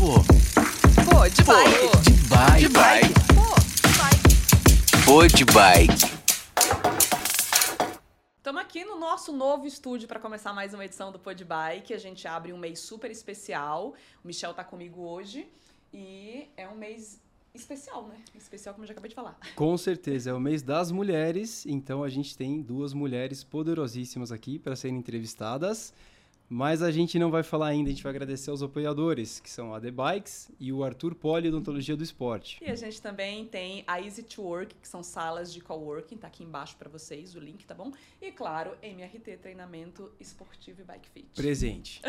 Pô. Pô, de Pô, bike. de bike. De bike. Pô, de bike. Pô, de bike. Estamos aqui no nosso novo estúdio para começar mais uma edição do Pod Bike. A gente abre um mês super especial. O Michel tá comigo hoje e é um mês especial, né? Especial como eu já acabei de falar. Com certeza, é o mês das mulheres, então a gente tem duas mulheres poderosíssimas aqui para serem entrevistadas. Mas a gente não vai falar ainda, a gente vai agradecer aos apoiadores, que são a The Bikes e o Arthur Poli, Odontologia do Esporte. E a gente também tem a Easy to Work, que são salas de coworking, tá aqui embaixo para vocês, o link, tá bom? E claro, MRT, treinamento esportivo e bike fit. Presente.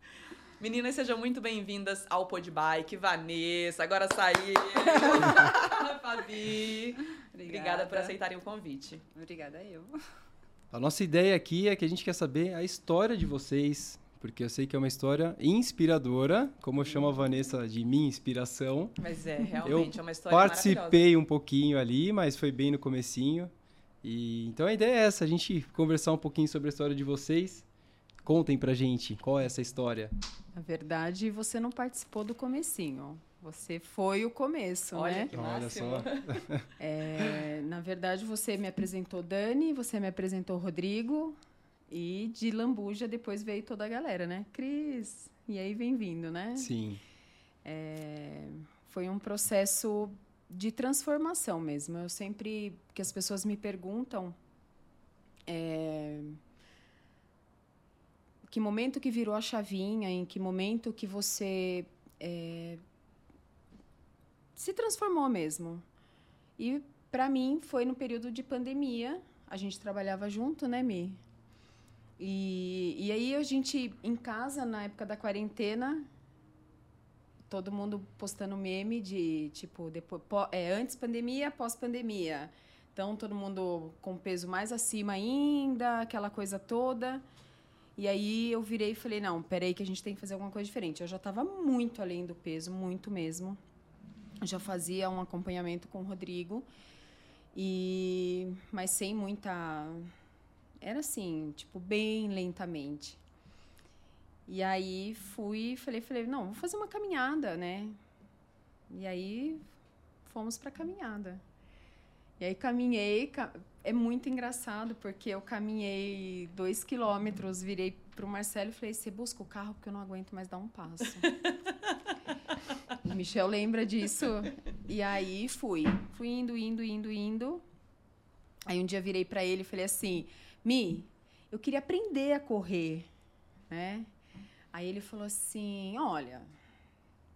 Meninas, sejam muito bem-vindas ao Pod Bike. Vanessa, agora saiu. Fabi. Obrigada por aceitarem o convite. Obrigada eu. A nossa ideia aqui é que a gente quer saber a história de vocês, porque eu sei que é uma história inspiradora, como eu chamo a Vanessa de minha inspiração. Mas é, realmente, Eu é uma história maravilhosa. Participei um pouquinho ali, mas foi bem no comecinho. E então a ideia é essa, a gente conversar um pouquinho sobre a história de vocês. Contem pra gente qual é essa história. Na verdade, você não participou do comecinho. Você foi o começo, Olha né? que Olha máximo. só. É, na verdade, você me apresentou Dani, você me apresentou Rodrigo e de Lambuja depois veio toda a galera, né? Cris. E aí vem vindo, né? Sim. É, foi um processo de transformação mesmo. Eu sempre que as pessoas me perguntam é, que momento que virou a chavinha, em que momento que você é, se transformou mesmo. E para mim foi no período de pandemia. A gente trabalhava junto, né, Mi? E, e aí a gente em casa na época da quarentena todo mundo postando meme de tipo depois é, antes pandemia pós pandemia então todo mundo com peso mais acima ainda aquela coisa toda e aí eu virei e falei não peraí que a gente tem que fazer alguma coisa diferente eu já estava muito além do peso muito mesmo já fazia um acompanhamento com o Rodrigo e mas sem muita era assim tipo bem lentamente e aí fui, falei, falei, não, vou fazer uma caminhada, né? E aí fomos para caminhada. E aí caminhei, ca- é muito engraçado porque eu caminhei dois quilômetros, virei pro Marcelo e falei, você busca o carro porque eu não aguento mais dar um passo. Michel lembra disso. E aí fui, fui indo, indo, indo, indo. Aí um dia virei para ele e falei assim, Mi, eu queria aprender a correr, né? Aí ele falou assim: Olha,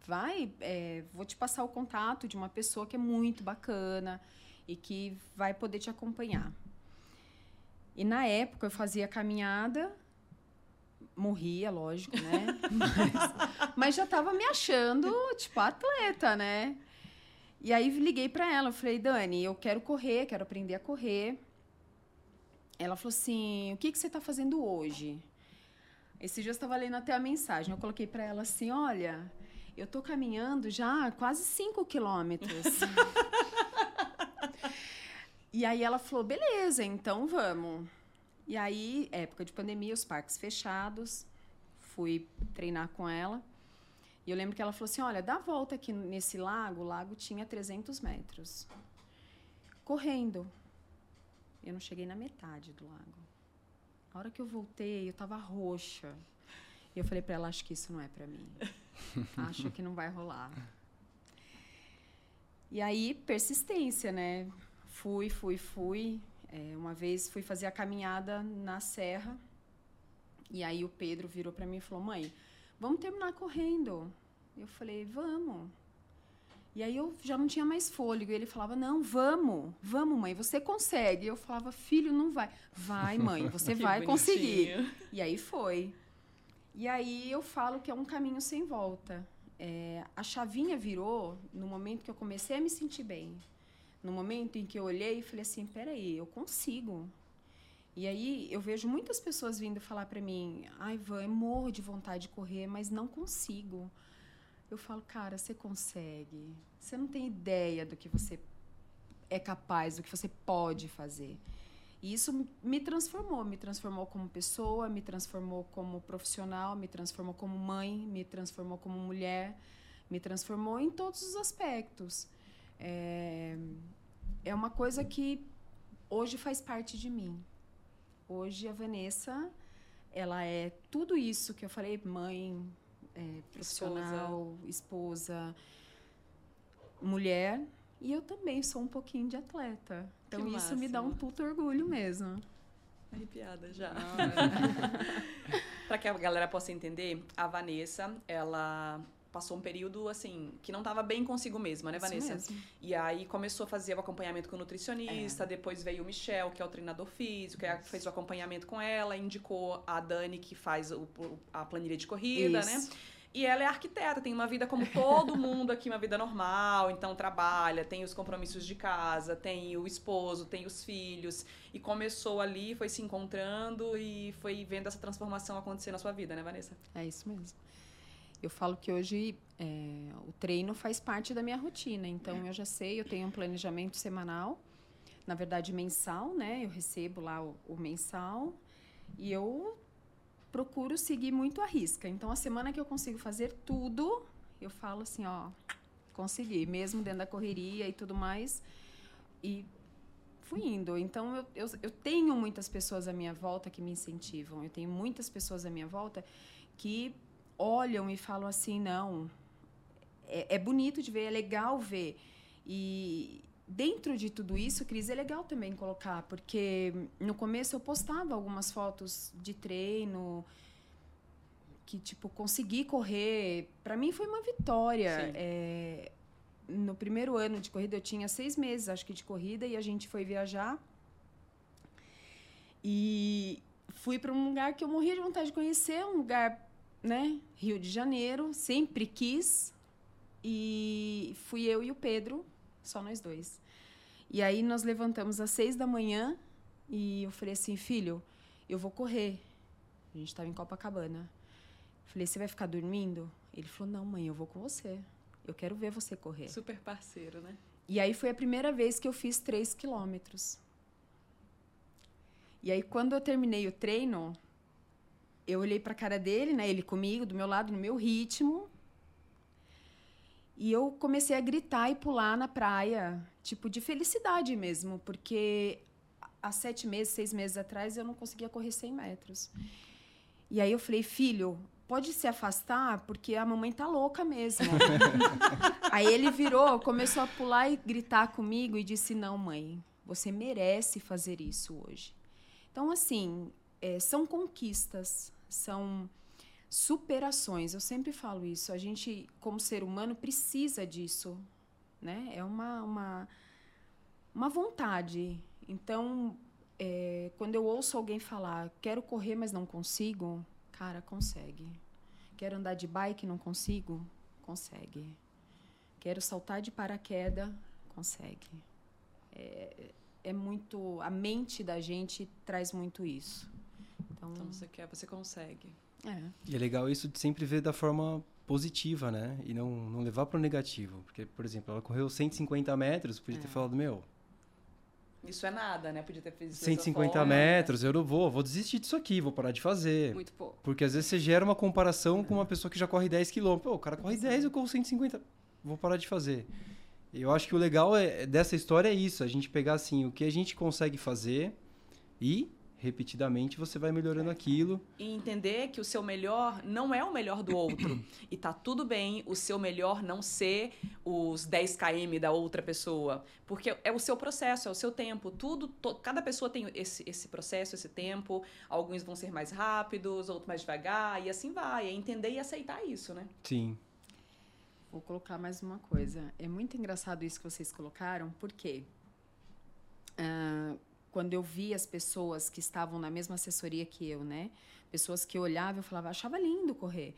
vai, é, vou te passar o contato de uma pessoa que é muito bacana e que vai poder te acompanhar. E na época eu fazia caminhada, morria, lógico, né? Mas, mas já estava me achando, tipo, atleta, né? E aí liguei para ela, eu falei, Dani, eu quero correr, quero aprender a correr. Ela falou assim: o que, que você está fazendo hoje? Esse dia eu estava lendo até a mensagem. Eu coloquei para ela assim: olha, eu tô caminhando já quase 5 quilômetros. e aí ela falou: beleza, então vamos. E aí, época de pandemia, os parques fechados, fui treinar com ela. E eu lembro que ela falou assim: olha, dá a volta aqui nesse lago. O lago tinha 300 metros. Correndo. Eu não cheguei na metade do lago. A hora que eu voltei, eu tava roxa. E eu falei para ela, acho que isso não é para mim. acho que não vai rolar. E aí, persistência, né? Fui, fui, fui. É, uma vez fui fazer a caminhada na serra. E aí o Pedro virou para mim e falou: "Mãe, vamos terminar correndo". Eu falei: "Vamos". E aí eu já não tinha mais fôlego. E ele falava: Não, vamos, vamos, mãe, você consegue. Eu falava: Filho, não vai. Vai, mãe, você vai conseguir. bonitinho. E aí foi. E aí eu falo que é um caminho sem volta. É, a chavinha virou no momento que eu comecei a me sentir bem. No momento em que eu olhei e falei assim: peraí, eu consigo. E aí eu vejo muitas pessoas vindo falar para mim: ai, Van, eu morro de vontade de correr, mas não consigo. Eu falo, cara, você consegue. Você não tem ideia do que você é capaz, do que você pode fazer. E isso me transformou, me transformou como pessoa, me transformou como profissional, me transformou como mãe, me transformou como mulher, me transformou em todos os aspectos. É, é uma coisa que hoje faz parte de mim. Hoje a Vanessa, ela é tudo isso que eu falei, mãe, é, profissional, esposa. esposa, mulher, e eu também sou um pouquinho de atleta. Então que isso me dá um puto orgulho mesmo. Arrepiada já. Para que a galera possa entender, a Vanessa, ela passou um período assim que não estava bem consigo mesma, né, Vanessa? Isso mesmo. E aí começou a fazer o acompanhamento com o nutricionista, é. depois veio o Michel, que é o treinador físico, que é fez o acompanhamento com ela, indicou a Dani que faz o, a planilha de corrida, né? Isso. né? E ela é arquiteta, tem uma vida como todo mundo aqui, uma vida normal, então trabalha, tem os compromissos de casa, tem o esposo, tem os filhos. E começou ali, foi se encontrando e foi vendo essa transformação acontecer na sua vida, né, Vanessa? É isso mesmo. Eu falo que hoje é, o treino faz parte da minha rotina, então eu já sei, eu tenho um planejamento semanal, na verdade mensal, né? Eu recebo lá o, o mensal e eu procuro seguir muito a risca. Então, a semana que eu consigo fazer tudo, eu falo assim, ó, consegui, mesmo dentro da correria e tudo mais. E fui indo. Então, eu, eu, eu tenho muitas pessoas à minha volta que me incentivam. Eu tenho muitas pessoas à minha volta que olham e falam assim, não, é, é bonito de ver, é legal ver. E, dentro de tudo isso, Cris, é legal também colocar, porque no começo eu postava algumas fotos de treino que tipo consegui correr. Para mim foi uma vitória. É, no primeiro ano de corrida eu tinha seis meses, acho que de corrida e a gente foi viajar e fui para um lugar que eu morria de vontade de conhecer, um lugar, né, Rio de Janeiro, sempre quis. E fui eu e o Pedro, só nós dois. E aí nós levantamos às seis da manhã e eu falei assim, filho, eu vou correr. A gente estava em Copacabana. Falei, você vai ficar dormindo? Ele falou, não, mãe, eu vou com você. Eu quero ver você correr. Super parceiro, né? E aí foi a primeira vez que eu fiz três quilômetros. E aí quando eu terminei o treino, eu olhei para a cara dele, né? Ele comigo, do meu lado, no meu ritmo. E eu comecei a gritar e pular na praia, tipo, de felicidade mesmo, porque há sete meses, seis meses atrás, eu não conseguia correr 100 metros. E aí eu falei, filho, pode se afastar, porque a mamãe tá louca mesmo. aí ele virou, começou a pular e gritar comigo e disse, não, mãe, você merece fazer isso hoje. Então, assim, é, são conquistas, são superações. Eu sempre falo isso. A gente, como ser humano, precisa disso, né? É uma uma, uma vontade. Então, é, quando eu ouço alguém falar, quero correr, mas não consigo, cara, consegue. Quero andar de bike, não consigo, consegue. Quero saltar de paraquedas, consegue. É, é muito a mente da gente traz muito isso. Então, então você quer, você consegue. É. E é legal isso de sempre ver da forma positiva, né? E não, não levar para o negativo. Porque, por exemplo, ela correu 150 metros, podia é. ter falado, meu... Isso é nada, né? Podia ter feito 150 forma, metros, né? eu não vou, vou desistir disso aqui, vou parar de fazer. Muito pouco. Porque às vezes você gera uma comparação com uma pessoa que já corre 10 km. Pô, o cara corre 10, eu corro 150. Vou parar de fazer. Eu acho que o legal é, dessa história é isso, a gente pegar assim, o que a gente consegue fazer e repetidamente você vai melhorando aquilo. E entender que o seu melhor não é o melhor do outro. e tá tudo bem o seu melhor não ser os 10 km da outra pessoa. Porque é o seu processo, é o seu tempo. Tudo, to, cada pessoa tem esse, esse processo, esse tempo. Alguns vão ser mais rápidos, outros mais devagar, e assim vai. É entender e aceitar isso, né? Sim. Vou colocar mais uma coisa. É muito engraçado isso que vocês colocaram, porque uh, quando eu vi as pessoas que estavam na mesma assessoria que eu, né? Pessoas que olhavam e falavam, achava lindo correr.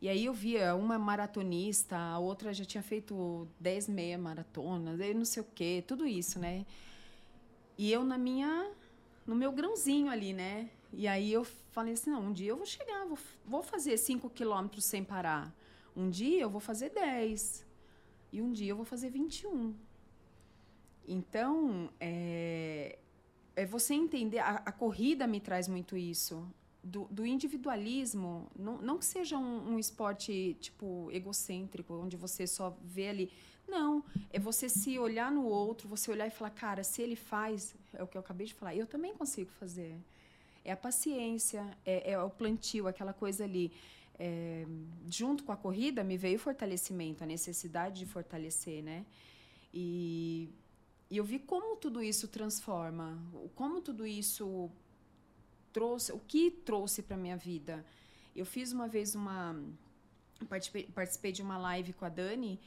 E aí eu via uma maratonista, a outra já tinha feito 10 meia maratonas, eu não sei o quê, tudo isso, né? E eu na minha no meu grãozinho ali, né? E aí eu falei assim, não, um dia eu vou chegar, vou, vou fazer 5 quilômetros sem parar. Um dia eu vou fazer 10. E um dia eu vou fazer 21. Então, é, é você entender, a, a corrida me traz muito isso. Do, do individualismo, não, não que seja um, um esporte, tipo, egocêntrico, onde você só vê ali. Não, é você se olhar no outro, você olhar e falar, cara, se ele faz, é o que eu acabei de falar, eu também consigo fazer. É a paciência, é, é o plantio, aquela coisa ali. É, junto com a corrida, me veio o fortalecimento, a necessidade de fortalecer, né? E, e eu vi como tudo isso transforma, como tudo isso trouxe, o que trouxe para minha vida. Eu fiz uma vez uma participei, de uma live com a Dani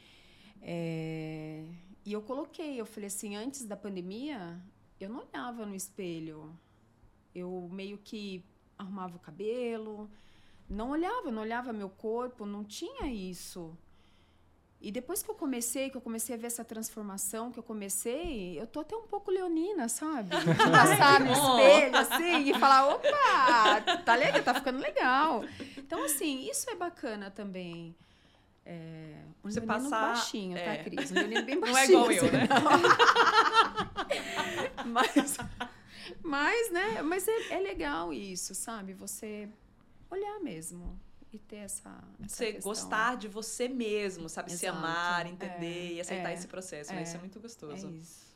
é, e eu coloquei, eu falei assim, antes da pandemia, eu não olhava no espelho. Eu meio que arrumava o cabelo, não olhava, não olhava meu corpo, não tinha isso. E depois que eu comecei, que eu comecei a ver essa transformação, que eu comecei, eu tô até um pouco leonina, sabe? De passar no espelho, assim, e falar, opa, tá legal, tá ficando legal. Então, assim, isso é bacana também. É, um Você passar- baixinho, tá, é. Cris? Um leonino bem Não baixinho. é igual eu, assim, né? não. mas, mas, né? Mas é, é legal isso, sabe? Você olhar mesmo e ter essa, essa Você questão. gostar de você mesmo, sabe? Se Exato. amar, entender É, e aceitar é, esse processo, né? é. Isso é muito gostoso. É isso.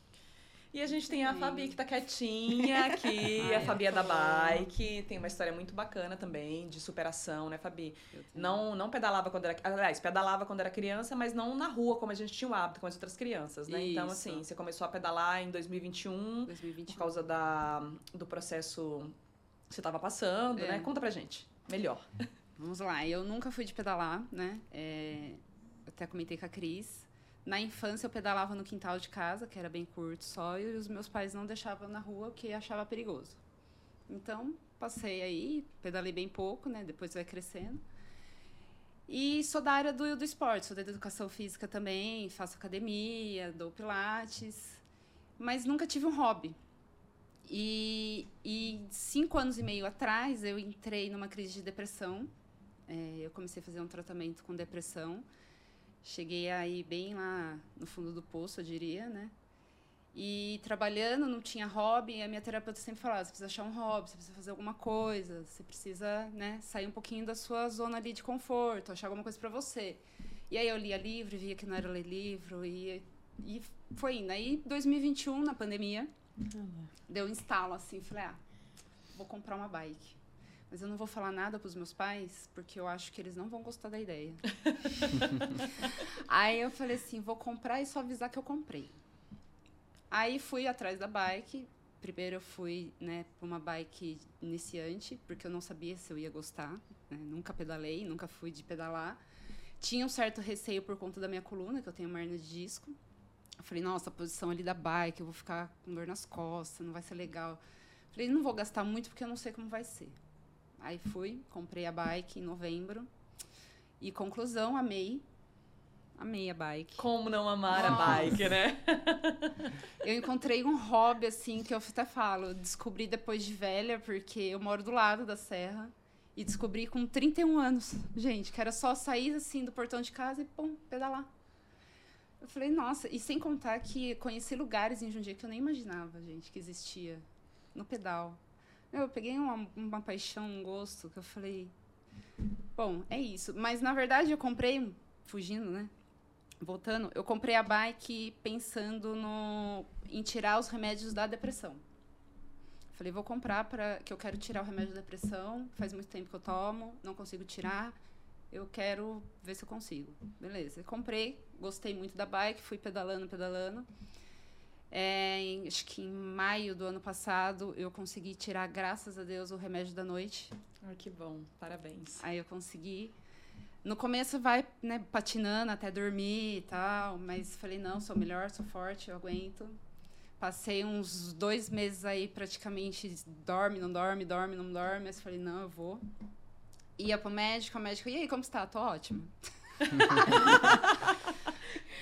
E a gente tem a. Fabi que tá quietinha aqui, Ai, a Fabi é da bike, tem uma história muito bacana também de superação, né, Fabi? Não, não pedalava quando era, aliás, pedalava quando era criança, mas não na rua como a gente tinha o hábito com as outras crianças, né? Então Isso. assim, você começou a pedalar em 2021 2021. por causa da do processo que você tava passando, É. né? Conta pra gente, melhor. Vamos lá, eu nunca fui de pedalar, né? É, até comentei com a Cris. Na infância eu pedalava no quintal de casa, que era bem curto só, e os meus pais não deixavam na rua porque achava perigoso. Então, passei aí, pedalei bem pouco, né? Depois vai crescendo. E sou da área do, do esporte, sou da educação física também, faço academia, dou pilates, mas nunca tive um hobby. E, e cinco anos e meio atrás eu entrei numa crise de depressão. É, eu comecei a fazer um tratamento com depressão. Cheguei aí bem lá no fundo do poço, eu diria, né? E trabalhando, não tinha hobby, a minha terapeuta sempre falava, você precisa achar um hobby, você precisa fazer alguma coisa, você precisa, né, sair um pouquinho da sua zona ali de conforto, achar alguma coisa para você. E aí eu lia livro, via que não era ler livro, e, e foi indo. Aí, 2021, na pandemia, deu um instalo assim, falei, ah, vou comprar uma bike. Mas eu não vou falar nada pros meus pais, porque eu acho que eles não vão gostar da ideia. Aí eu falei assim, vou comprar e só avisar que eu comprei. Aí fui atrás da bike. Primeiro eu fui, né, para uma bike iniciante, porque eu não sabia se eu ia gostar. né? Nunca pedalei, nunca fui de pedalar. Tinha um certo receio por conta da minha coluna, que eu tenho uma hernia de disco. Eu falei, nossa, a posição ali da bike, eu vou ficar com dor nas costas, não vai ser legal. Falei, não vou gastar muito porque eu não sei como vai ser. Aí fui, comprei a bike em novembro. E conclusão, amei. Amei a bike. Como não amar a Nossa. bike, né? Eu encontrei um hobby, assim, que eu até falo, descobri depois de velha, porque eu moro do lado da serra. E descobri com 31 anos, gente, que era só sair, assim, do portão de casa e, pum, pedalar. Eu falei, nossa, e sem contar que conheci lugares em Jundiaí que eu nem imaginava, gente, que existia no pedal. Eu peguei uma, uma paixão, um gosto, que eu falei, bom, é isso. Mas, na verdade, eu comprei, fugindo, né? Voltando, eu comprei a bike pensando no, em tirar os remédios da depressão. Falei, vou comprar para que eu quero tirar o remédio da depressão. Faz muito tempo que eu tomo, não consigo tirar. Eu quero ver se eu consigo. Beleza. Comprei, gostei muito da bike, fui pedalando, pedalando. Acho que em maio do ano passado eu consegui tirar, graças a Deus, o remédio da noite. Ai, que bom, parabéns. Aí eu consegui. No começo vai, né, patinando até dormir e tal, mas falei, não, sou melhor, sou forte, eu aguento. Passei uns dois meses aí praticamente dorme, não dorme, dorme, não dorme, mas falei, não, eu vou. Ia pro médico, o médico, e aí, como está? Tô ótima.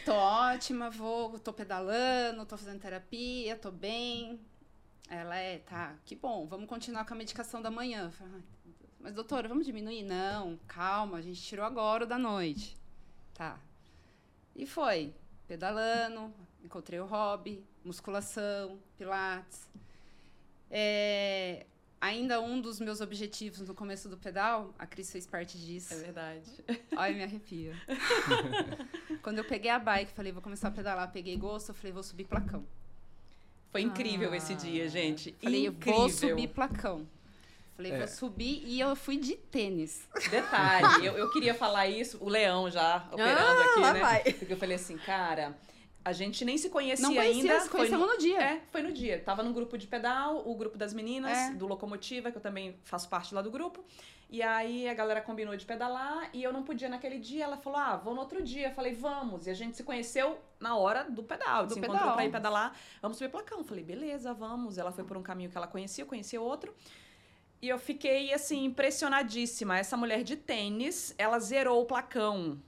tô ótima, vou, tô pedalando, tô fazendo terapia, tô bem. Ela é, tá, que bom, vamos continuar com a medicação da manhã. Eu falei, "Ai, mas doutora, vamos diminuir? Não, calma, a gente tirou agora o da noite. Tá. E foi, pedalando, encontrei o hobby, musculação, pilates. É, ainda um dos meus objetivos no começo do pedal, a Cris fez parte disso. É verdade. Ai, me arrepia. Quando eu peguei a bike, falei, vou começar a pedalar, peguei gosto, eu falei, vou subir placão. Foi incrível Ah. esse dia, gente. Falei, incrível. vou subir placão. Falei, É. vou subir e eu fui de tênis. Detalhe, eu, eu queria falar isso, o Leão já operando Ah, aqui, lá né? vai. Porque eu falei assim, cara, a gente nem se conhecia, Não conhecia, ainda. se foi conhecemos no, no dia. é, foi no dia. Tava num grupo de pedal, o grupo das meninas, É. do Locomotiva, que eu também faço parte lá do grupo. E aí a galera combinou de pedalar e eu não podia naquele dia. Ela falou: Ah, vou no outro dia. Eu falei: Vamos. E a gente se conheceu na hora do pedal. Do se pedal. encontrou pra ir pedalar. Vamos subir placão. Eu falei: Beleza, vamos. Ela foi por um caminho que ela conhecia, eu conhecia outro. E eu fiquei, assim, impressionadíssima. Essa mulher de tênis, ela zerou o placão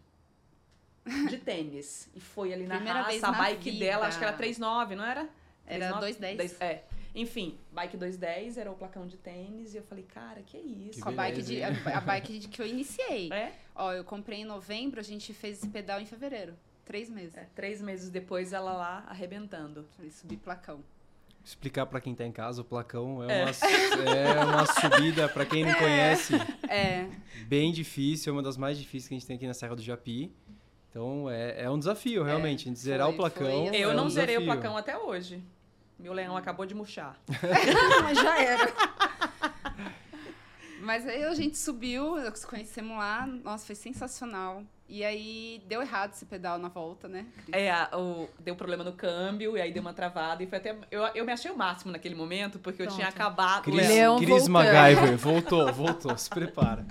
de tênis. E foi ali na Primeira raça, vez a na bike vida. dela, acho que era 3,9, não era? Era 3,9? 2,10. Dez- É. Enfim, bike 210 era o placão de tênis. E eu falei, cara, que isso? Que Com a bike, de, a, a bike de- que eu iniciei. É? Ó, eu comprei em novembro, a gente fez esse pedal em fevereiro. Três meses. É, Três meses depois, ela lá arrebentando. Falei, subir placão. Explicar pra quem tá em casa, o placão É. é, Uma, é uma subida, pra quem não conhece, É, bem difícil, é uma das mais difíceis que a gente tem aqui na Serra do Japi. Então é, é um desafio, realmente. A gente zerar foi- o placão. foi é Eu um não zerei o desafio. placão até hoje. Meu leão acabou de murchar. Mas já era. Mas aí a gente subiu, nos conhecemos lá, nossa, foi sensacional. E aí deu errado esse pedal na volta, né? Cris? É, o, deu problema no câmbio, e aí deu uma travada. E foi até. Eu, eu me achei o máximo naquele momento, porque eu tinha Pronto. acabado. Cris, Leão Cris voltando. MacGyver, voltou, voltou, se prepara.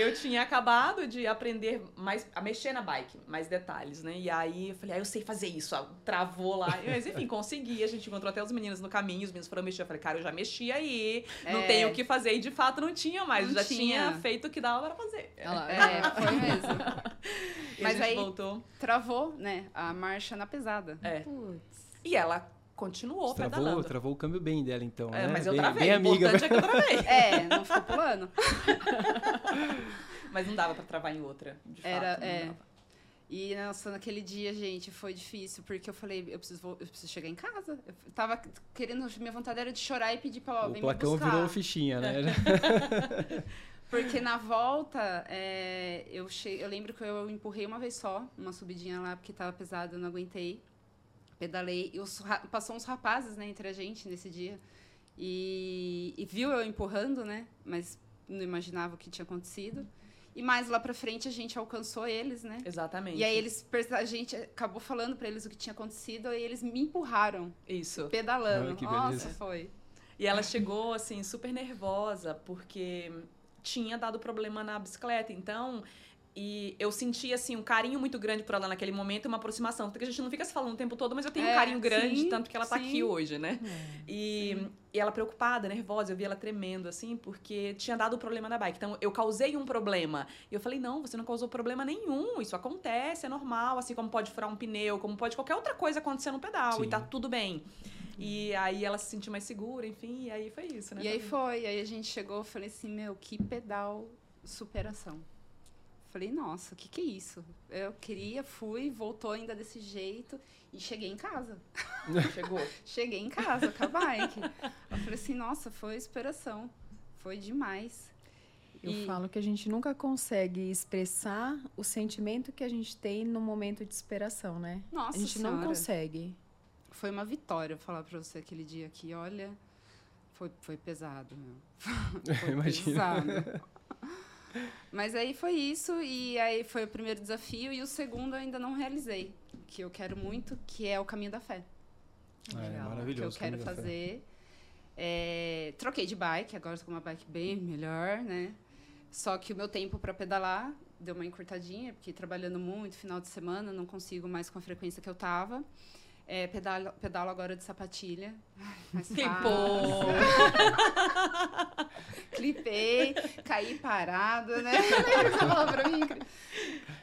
Eu tinha acabado de aprender mais a mexer na bike, mais detalhes, né? E aí eu falei, ah, eu sei fazer isso. ó, Travou lá. Mas enfim, consegui. A gente encontrou até os meninos no caminho, os meninos foram mexer. Eu falei, cara, eu já mexi aí, não É. tenho o que fazer. E de fato não tinha mais. Não já tinha. tinha feito o que dava pra fazer. Olha lá. É, foi mesmo. E Mas a gente aí- voltou. Travou, né? A marcha na pesada. É. Putz. E ela continuou Travou, pedalando. travou o câmbio bem dela, então. É, né? mas eu bem, travei. bem o amiga. importante é que eu travei. É, não ficou pulando. Mas não dava pra travar em outra, de Era, fato. é. dava. E, nossa, naquele dia, gente, foi difícil, porque eu falei, eu preciso, eu preciso chegar em casa. Eu tava querendo, minha vontade era de chorar e pedir pra, ó, O vem me buscar. virou fichinha, né? Porque na volta, é, eu, che... eu lembro que eu empurrei uma vez só, uma subidinha lá, porque tava pesado, eu não aguentei. Pedalei. E os passou uns rapazes, né, entre a gente nesse dia. E, e viu eu empurrando, né? Mas não imaginava o que tinha acontecido. E mais lá pra frente a gente alcançou eles, né? Exatamente. E aí eles, a gente acabou falando pra eles o que tinha acontecido e eles me empurraram, Isso. pedalando. Ah, que Nossa, foi. E ela chegou, assim, super nervosa, porque tinha dado problema na bicicleta. Então, e eu senti, assim, um carinho muito grande por ela naquele momento, uma aproximação. Porque a gente não fica se falando o tempo todo, mas eu tenho um É, carinho grande, sim, tanto que ela tá sim. aqui hoje, né? É. E, e ela preocupada, nervosa, eu vi ela tremendo, assim, porque tinha dado problema na bike. Então, eu causei um problema. E eu falei, não, você não causou problema nenhum, isso acontece, é normal, assim como pode furar um pneu, como pode qualquer outra coisa acontecer no pedal, Sim. e tá tudo bem. E aí ela se sentiu mais segura, enfim, e aí foi isso, né? E aí foi, aí a gente chegou, eu falei assim, meu, que pedal superação. Falei, nossa, o que que é isso? Eu queria, fui, voltou ainda desse jeito e cheguei em casa. Chegou. Cheguei em casa com a bike. Eu falei assim, nossa, foi superação. Foi demais. Eu E- falo que a gente nunca consegue expressar o sentimento que a gente tem no momento de superação, né? Nossa a gente não Senhora. consegue. Foi uma vitória falar pra você aquele dia aqui, olha, foi, foi pesado, meu. Foi Imagino. pesado. Mas aí foi isso, e aí foi o primeiro desafio, e o segundo eu ainda não realizei, que eu quero muito, que é o caminho da fé. É, Legal. que maravilhoso. eu quero fazer. É, troquei de bike, agora estou com uma bike bem melhor, né? Só que o meu tempo para pedalar deu uma encurtadinha, porque trabalhando muito, final de semana, não consigo mais com a frequência que eu tava. É, pedalo, pedalo agora de sapatilha. Ai, mais Clipou. Clipei, caí parada, né? Que pra mim?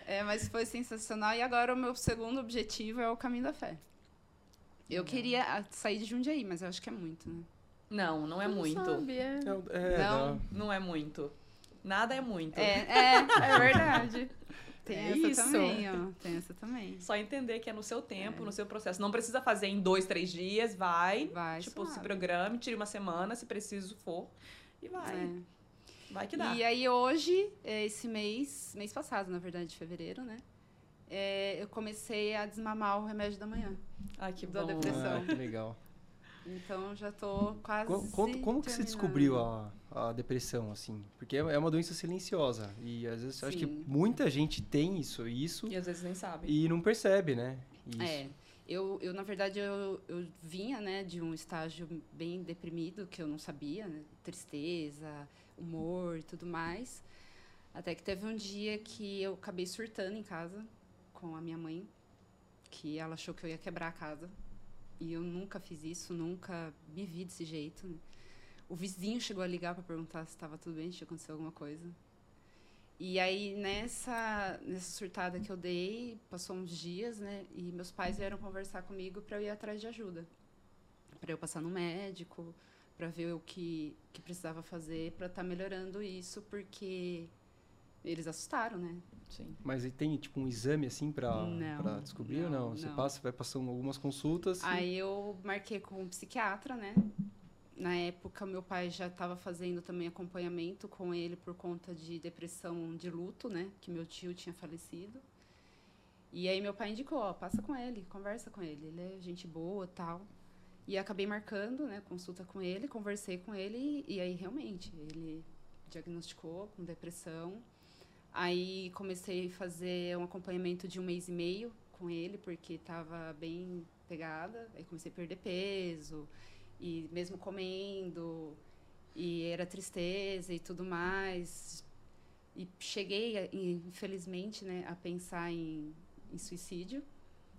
É, mas foi sensacional. E agora o meu segundo objetivo é o caminho da fé. Eu queria ah, sair de Jundiaí, mas eu acho que é muito, né? Não, não é muito. Sabe, é. Não, é, Não. dá- Não é muito. Nada é muito. É, é, é verdade. Tem É essa isso, também, ó. Tem essa também. Só entender que é no seu tempo, no seu processo. Não precisa fazer em dois, três dias, vai. Vai, tipo, se suave. programe, tire uma semana, se preciso for. E vai. É. Vai que dá. E aí hoje, é, esse mês, mês passado, na verdade, de fevereiro, né? é, eu comecei a desmamar o remédio da manhã. Ai, que Da bom. depressão. Ah, que legal. Então já tô quase. Co- Como, como que você descobriu a, a depressão, assim? Porque é é uma doença silenciosa. E às vezes acho que muita gente tem isso, isso E às vezes nem sabe. e não percebe, né? Isso. É. Eu, eu, na verdade, eu, eu vinha, né, de um estágio bem deprimido, que eu não sabia, né? Tristeza, humor e tudo mais. Até que teve um dia que eu acabei surtando em casa com a minha mãe, que ela achou que eu ia quebrar a casa. E eu nunca fiz isso, nunca me vi desse jeito. né? O vizinho chegou a ligar para perguntar se estava tudo bem, se tinha acontecido alguma coisa. E aí, nessa, nessa surtada que eu dei, passou uns dias, né? E meus pais vieram conversar comigo para eu ir atrás de ajuda. Para eu passar no médico, para ver o que, que precisava fazer para estar melhorando isso, porque eles assustaram, né? Sim. Mas e tem tipo um exame assim Não, pra descobrir ou não? não, Você não. passa, vai passando algumas consultas. e- Aí eu marquei com um psiquiatra, né? Na época, meu pai já estava fazendo também acompanhamento com ele por conta de depressão de luto, né? Que meu tio tinha falecido. E aí meu pai indicou, ó, passa com ele, conversa com ele, ele é gente boa, tal. E acabei marcando, né, consulta com ele, conversei com ele e, e aí realmente ele diagnosticou com depressão. Aí comecei a fazer um acompanhamento de um mês e meio com ele, porque estava bem pegada. Aí comecei a perder peso, e mesmo comendo, e era tristeza e tudo mais. E cheguei, infelizmente, né, a pensar em, em suicídio.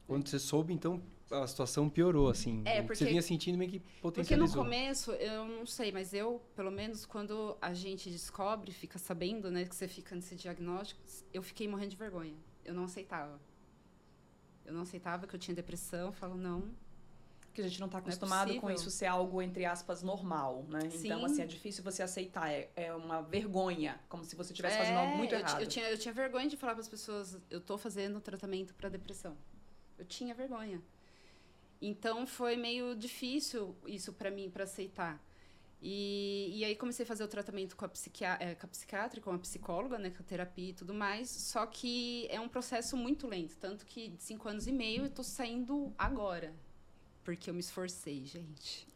Quando você soube, então a situação piorou, assim. É, que porque- Você vinha sentindo meio que Porque no potencializou. começo, eu não sei, mas eu, pelo menos, quando a gente descobre, fica sabendo, né, que você fica nesse diagnóstico, eu fiquei morrendo de vergonha. Eu não aceitava. Eu não aceitava que eu tinha depressão, eu falo, não, Porque a gente não tá é acostumado com possível. isso ser algo, entre aspas, normal, né? Então, Sim. assim, é difícil você aceitar. É, é uma vergonha, como se você estivesse fazendo É, algo muito eu, errado. Eu tinha, eu tinha vergonha de falar para as pessoas, eu tô fazendo tratamento para depressão. Eu tinha vergonha. Então foi meio difícil isso para mim para aceitar. E, e aí comecei a fazer o tratamento com a, psiquia, eh, com a psiquiatra, com a psicóloga, né, com a terapia e tudo mais. Só que é um processo muito lento, tanto que de cinco anos e meio eu tô saindo agora, porque eu me esforcei, gente.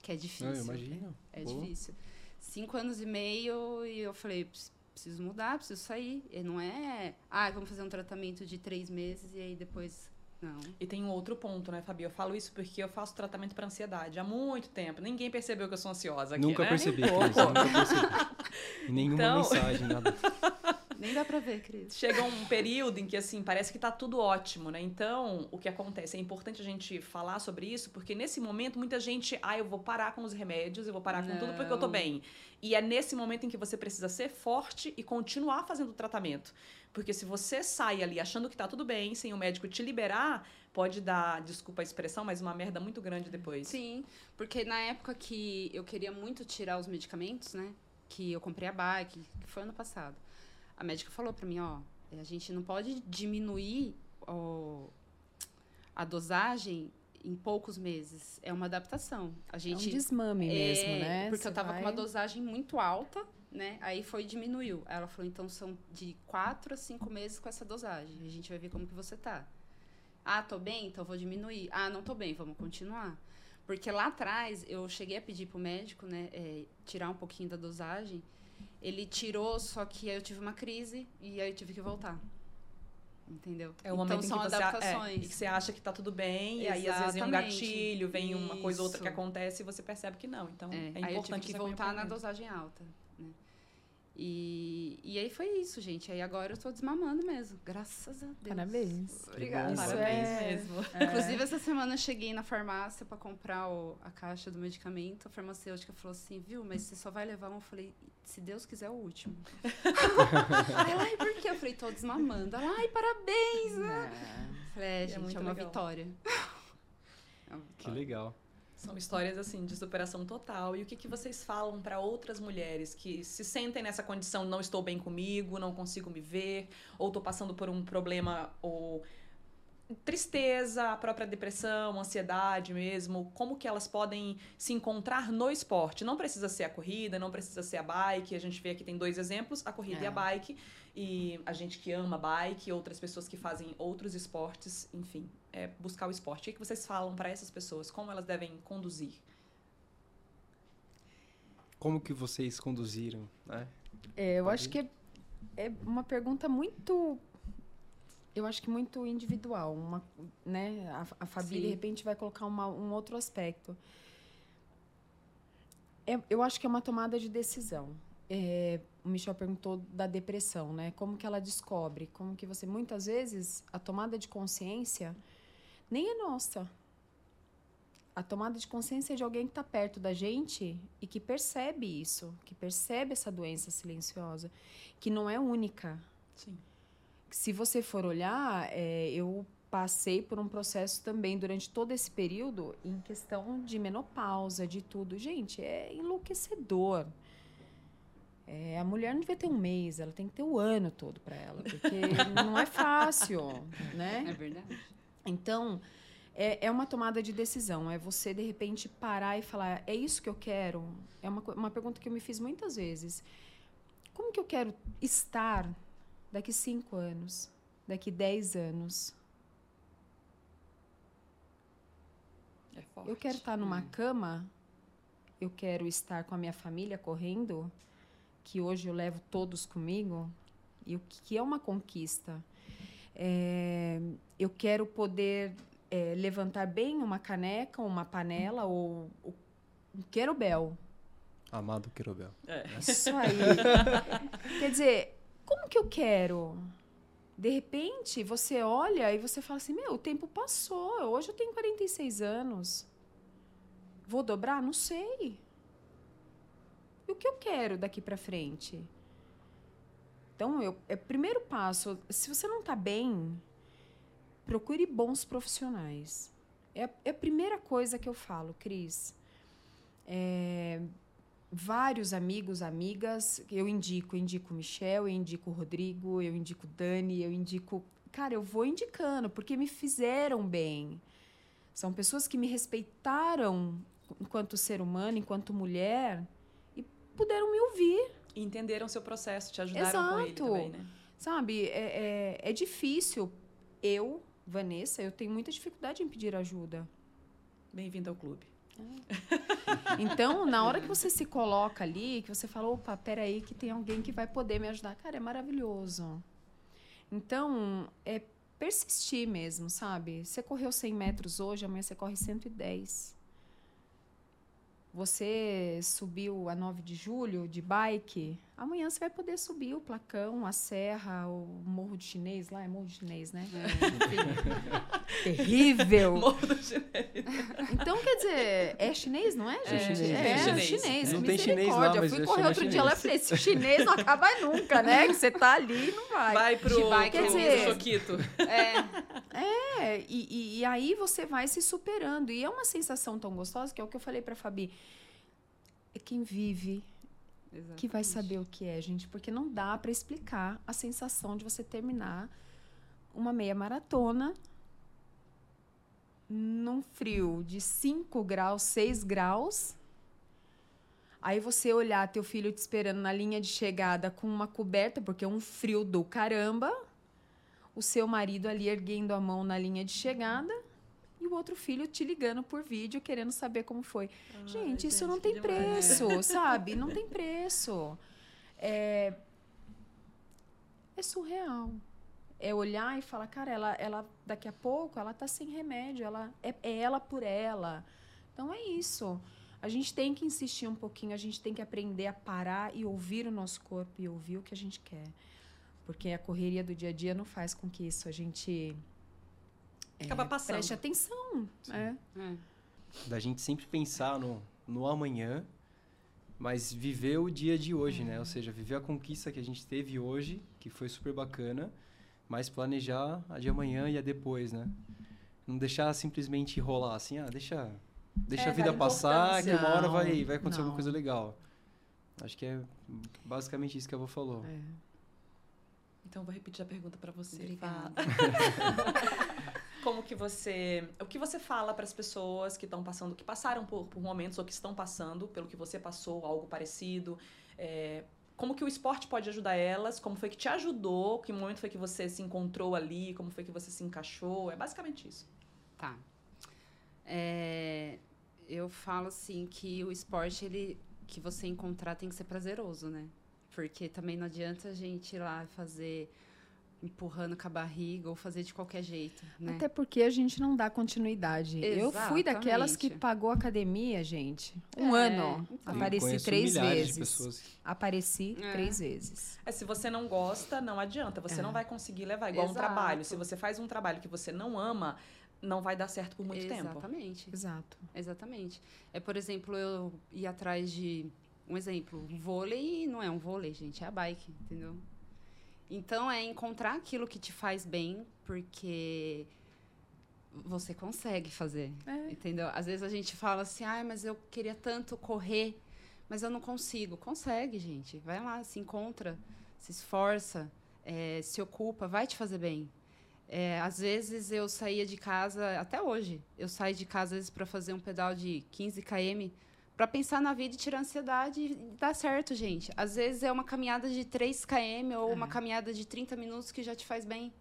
Que é difícil. Não, eu imagino. É Pô. difícil. Cinco anos e meio e eu falei, "Preci- preciso mudar, preciso sair. E não é, ah, vamos fazer um tratamento de três meses e aí depois. Não. E tem um outro ponto, né, Fabi? Eu falo isso porque eu faço tratamento para ansiedade há muito tempo. Ninguém percebeu que eu sou ansiosa aqui, Nunca né? percebi, Nem Cris, nunca percebi. Nenhuma Então- mensagem, nada. Nem dá pra ver, Cris. Chega um período em que, assim, parece que tá tudo ótimo, né? Então, o que acontece? É importante a gente falar sobre isso, porque nesse momento muita gente, ah, eu vou parar com os remédios, eu vou parar com tudo porque eu tô Não. bem. E é nesse momento em que você precisa ser forte e continuar fazendo o tratamento. Porque se você sai ali achando que tá tudo bem, sem o médico te liberar, pode dar, desculpa a expressão, mas uma merda muito grande depois. Sim, porque na época que eu queria muito tirar os medicamentos, né? Que eu comprei a bike, que foi ano passado. A médica falou pra mim, ó, a gente não pode diminuir o- a dosagem em poucos meses. É uma adaptação. A É um gente desmame mesmo, É, né? Porque Você eu tava vai- com uma dosagem muito alta, né? Aí foi e diminuiu. Ela falou, então são de quatro a cinco meses com essa dosagem. A gente vai ver como que você tá. Ah, tô bem? Então vou diminuir. Ah, não tô bem, vamos continuar. Porque lá atrás eu cheguei a pedir pro médico, né, é, tirar um pouquinho da dosagem. Ele tirou, só que aí eu tive uma crise e aí eu tive que voltar. Entendeu? É o momento então são em que você, adaptações. é, em que você acha que tá tudo bem, e aí às vezes vem um gatilho, vem uma coisa ou outra que Isso. acontece e você percebe que não. Então é, É, aí eu tive importante que voltar na dosagem alta? E, e aí foi isso, gente. Aí agora eu tô desmamando mesmo. Graças a Deus. Parabéns. Obrigada. Parabéns é- mesmo. Inclusive, essa semana eu cheguei na farmácia pra comprar o- a caixa do medicamento. A farmacêutica falou assim, viu, mas você só vai levar um. Eu falei, se Deus quiser, o último. Aí ela, ai, por quê? Eu falei, tô desmamando. Ela, ai, parabéns, né? Eu Falei, é, é gente, é uma legal. vitória. É uma Que vitória. legal. São histórias assim de superação total. E o que, que vocês falam para outras mulheres que se sentem nessa condição não estou bem comigo, não consigo me ver, ou estou passando por um problema ou tristeza, a própria depressão, ansiedade mesmo, como que elas podem se encontrar no esporte. Não precisa ser a corrida, não precisa ser a bike. A gente vê aqui tem dois exemplos, a corrida é. e a é. bike. E a gente que ama bike, outras pessoas que fazem outros esportes, enfim, é buscar o esporte. O que vocês falam para essas pessoas? Como elas devem conduzir? Como que vocês conduziram, né? É, eu Pode acho ir? que é, é uma pergunta muito eu acho que muito individual. Uma, né? A, a Fabi, Sim. de repente, vai colocar uma, um outro aspecto. É, eu acho que é uma tomada de decisão. É, o Michel perguntou da depressão, né? Como que ela descobre? Como que você... Muitas vezes, a tomada de consciência nem é nossa. A tomada de consciência é de alguém que está perto da gente e que percebe isso, que percebe essa doença silenciosa, que não é única. Sim se você for olhar, é, eu passei por um processo também durante todo esse período em questão de menopausa, de tudo. Gente, é enlouquecedor. É, a mulher não devia ter um mês, ela tem que ter o ano todo para ela, porque não é fácil, né? É verdade. Então, é, é uma tomada de decisão. É você, de repente, parar e falar: é isso que eu quero? É uma, uma pergunta que eu me fiz muitas vezes. Como que eu quero estar daqui cinco anos, daqui dez anos. É forte. Eu quero estar numa hum. cama, eu quero estar com a minha família correndo, que hoje eu levo todos comigo, e o que é uma conquista. É, eu quero poder é, levantar bem uma caneca, uma panela ou um querobel. Amado querobel. É. Isso aí. Quer dizer, como que eu quero? De repente, você olha e você fala assim: meu, o tempo passou, hoje eu tenho 46 anos. Vou dobrar? Não sei. E o que eu quero daqui para frente? Então, eu, é primeiro passo. Se você não está bem, procure bons profissionais. É, é, a primeira coisa que eu falo, Cris. É, vários amigos, amigas. Eu indico, eu indico o Michel, eu indico o Rodrigo, eu indico o Dani, eu indico. Cara, eu vou indicando, porque me fizeram bem. São pessoas que me respeitaram enquanto ser humano, enquanto mulher, e puderam me ouvir. Entenderam seu processo, te ajudaram Exato. com ele também, né? Sabe, é, é, é difícil. Eu, Vanessa, eu tenho muita dificuldade em pedir ajuda. Bem-vindo ao clube. Então, na hora que você se coloca ali, que você fala, opa, peraí, que tem alguém que vai poder me ajudar, cara, é maravilhoso. Então, é persistir mesmo, sabe? Você correu 100 metros hoje, amanhã você corre 110. Você subiu a 9 de julho de bike, amanhã você vai poder subir o placão, a serra, o morro de chinês lá, é morro de chinês, né? É. Terrível! morro do chinês. Então, quer dizer, é chinês, não é, gente? É chinês. É, é chinês. chinês. Não tem chinês lá, Eu fui correr outro chinês. dia lá e falei, esse chinês não acaba nunca, né? Que você tá ali e não vai. Vai pro, vai, quer dizer, choquito. É. É, e, e, e aí você vai se superando. E é uma sensação tão gostosa, que é o que eu falei pra Fabi. É quem vive Exatamente. que vai saber o que é, gente, porque não dá para explicar a sensação de você terminar uma meia maratona num frio de 5 graus, 6 graus. Aí você olhar teu filho te esperando na linha de chegada com uma coberta, porque é um frio do caramba. O seu marido ali erguendo a mão na linha de chegada e o outro filho te ligando por vídeo querendo saber como foi. Ai, gente, isso não tem preço, sabe? Não tem preço. É, é surreal. É olhar e falar, cara, ela, ela daqui a pouco ela tá sem remédio, ela é, é ela por ela. Então é isso. A gente tem que insistir um pouquinho, a gente tem que aprender a parar e ouvir o nosso corpo e ouvir o que a gente quer. Porque a correria do dia a dia não faz com que isso a gente acaba é, passando. Preste atenção. É. é. Da gente sempre pensar no, no amanhã, mas viver o dia de hoje, né? Ou seja, viver a conquista que a gente teve hoje, que foi super bacana, mas planejar a de amanhã e a depois, né? Não deixar simplesmente rolar assim, ah, deixa deixa É, a vida passar, que uma hora vai, vai acontecer alguma não. coisa legal. Acho que é basicamente isso que a avó falou. É. Então eu vou repetir a pergunta para você. Obrigada. Como que você, o que você fala para as pessoas que estão passando, que passaram por, por momentos ou que estão passando pelo que você passou, algo parecido? É, como que o esporte pode ajudar elas? Como foi que te ajudou? Que momento foi que você se encontrou ali? Como foi que você se encaixou? É basicamente isso. Tá. É, eu falo assim que o esporte ele que você encontrar tem que ser prazeroso, né? Porque também não adianta a gente ir lá fazer empurrando com a barriga ou fazer de qualquer jeito, né? Até porque a gente não dá continuidade. Eu fui daquelas que Exatamente. pagou academia, gente. Um É, ano. então. Apareci três vezes. Apareci É. três vezes. É, se você não gosta, não adianta. Você É. não vai conseguir levar igual um Exato. trabalho. Se você faz um trabalho que você não ama, não vai dar certo por muito tempo. Exatamente. Exato. Exatamente. É, por exemplo, eu ir atrás de um exemplo, vôlei não é um vôlei, gente, é a bike, entendeu? Então é encontrar aquilo que te faz bem, porque você consegue fazer, É. entendeu? Às vezes a gente fala assim, ai, mas eu queria tanto correr, mas eu não consigo. Consegue, gente. Vai lá, se encontra, se esforça, é, se ocupa, vai te fazer bem. É, às vezes eu saía de casa, até hoje, eu saio de casa às vezes para fazer um pedal de 15 km para pensar na vida e tirar a ansiedade e dá certo, gente. Às vezes é uma caminhada de 3 km ou uma caminhada de 30 minutos que já te faz bem.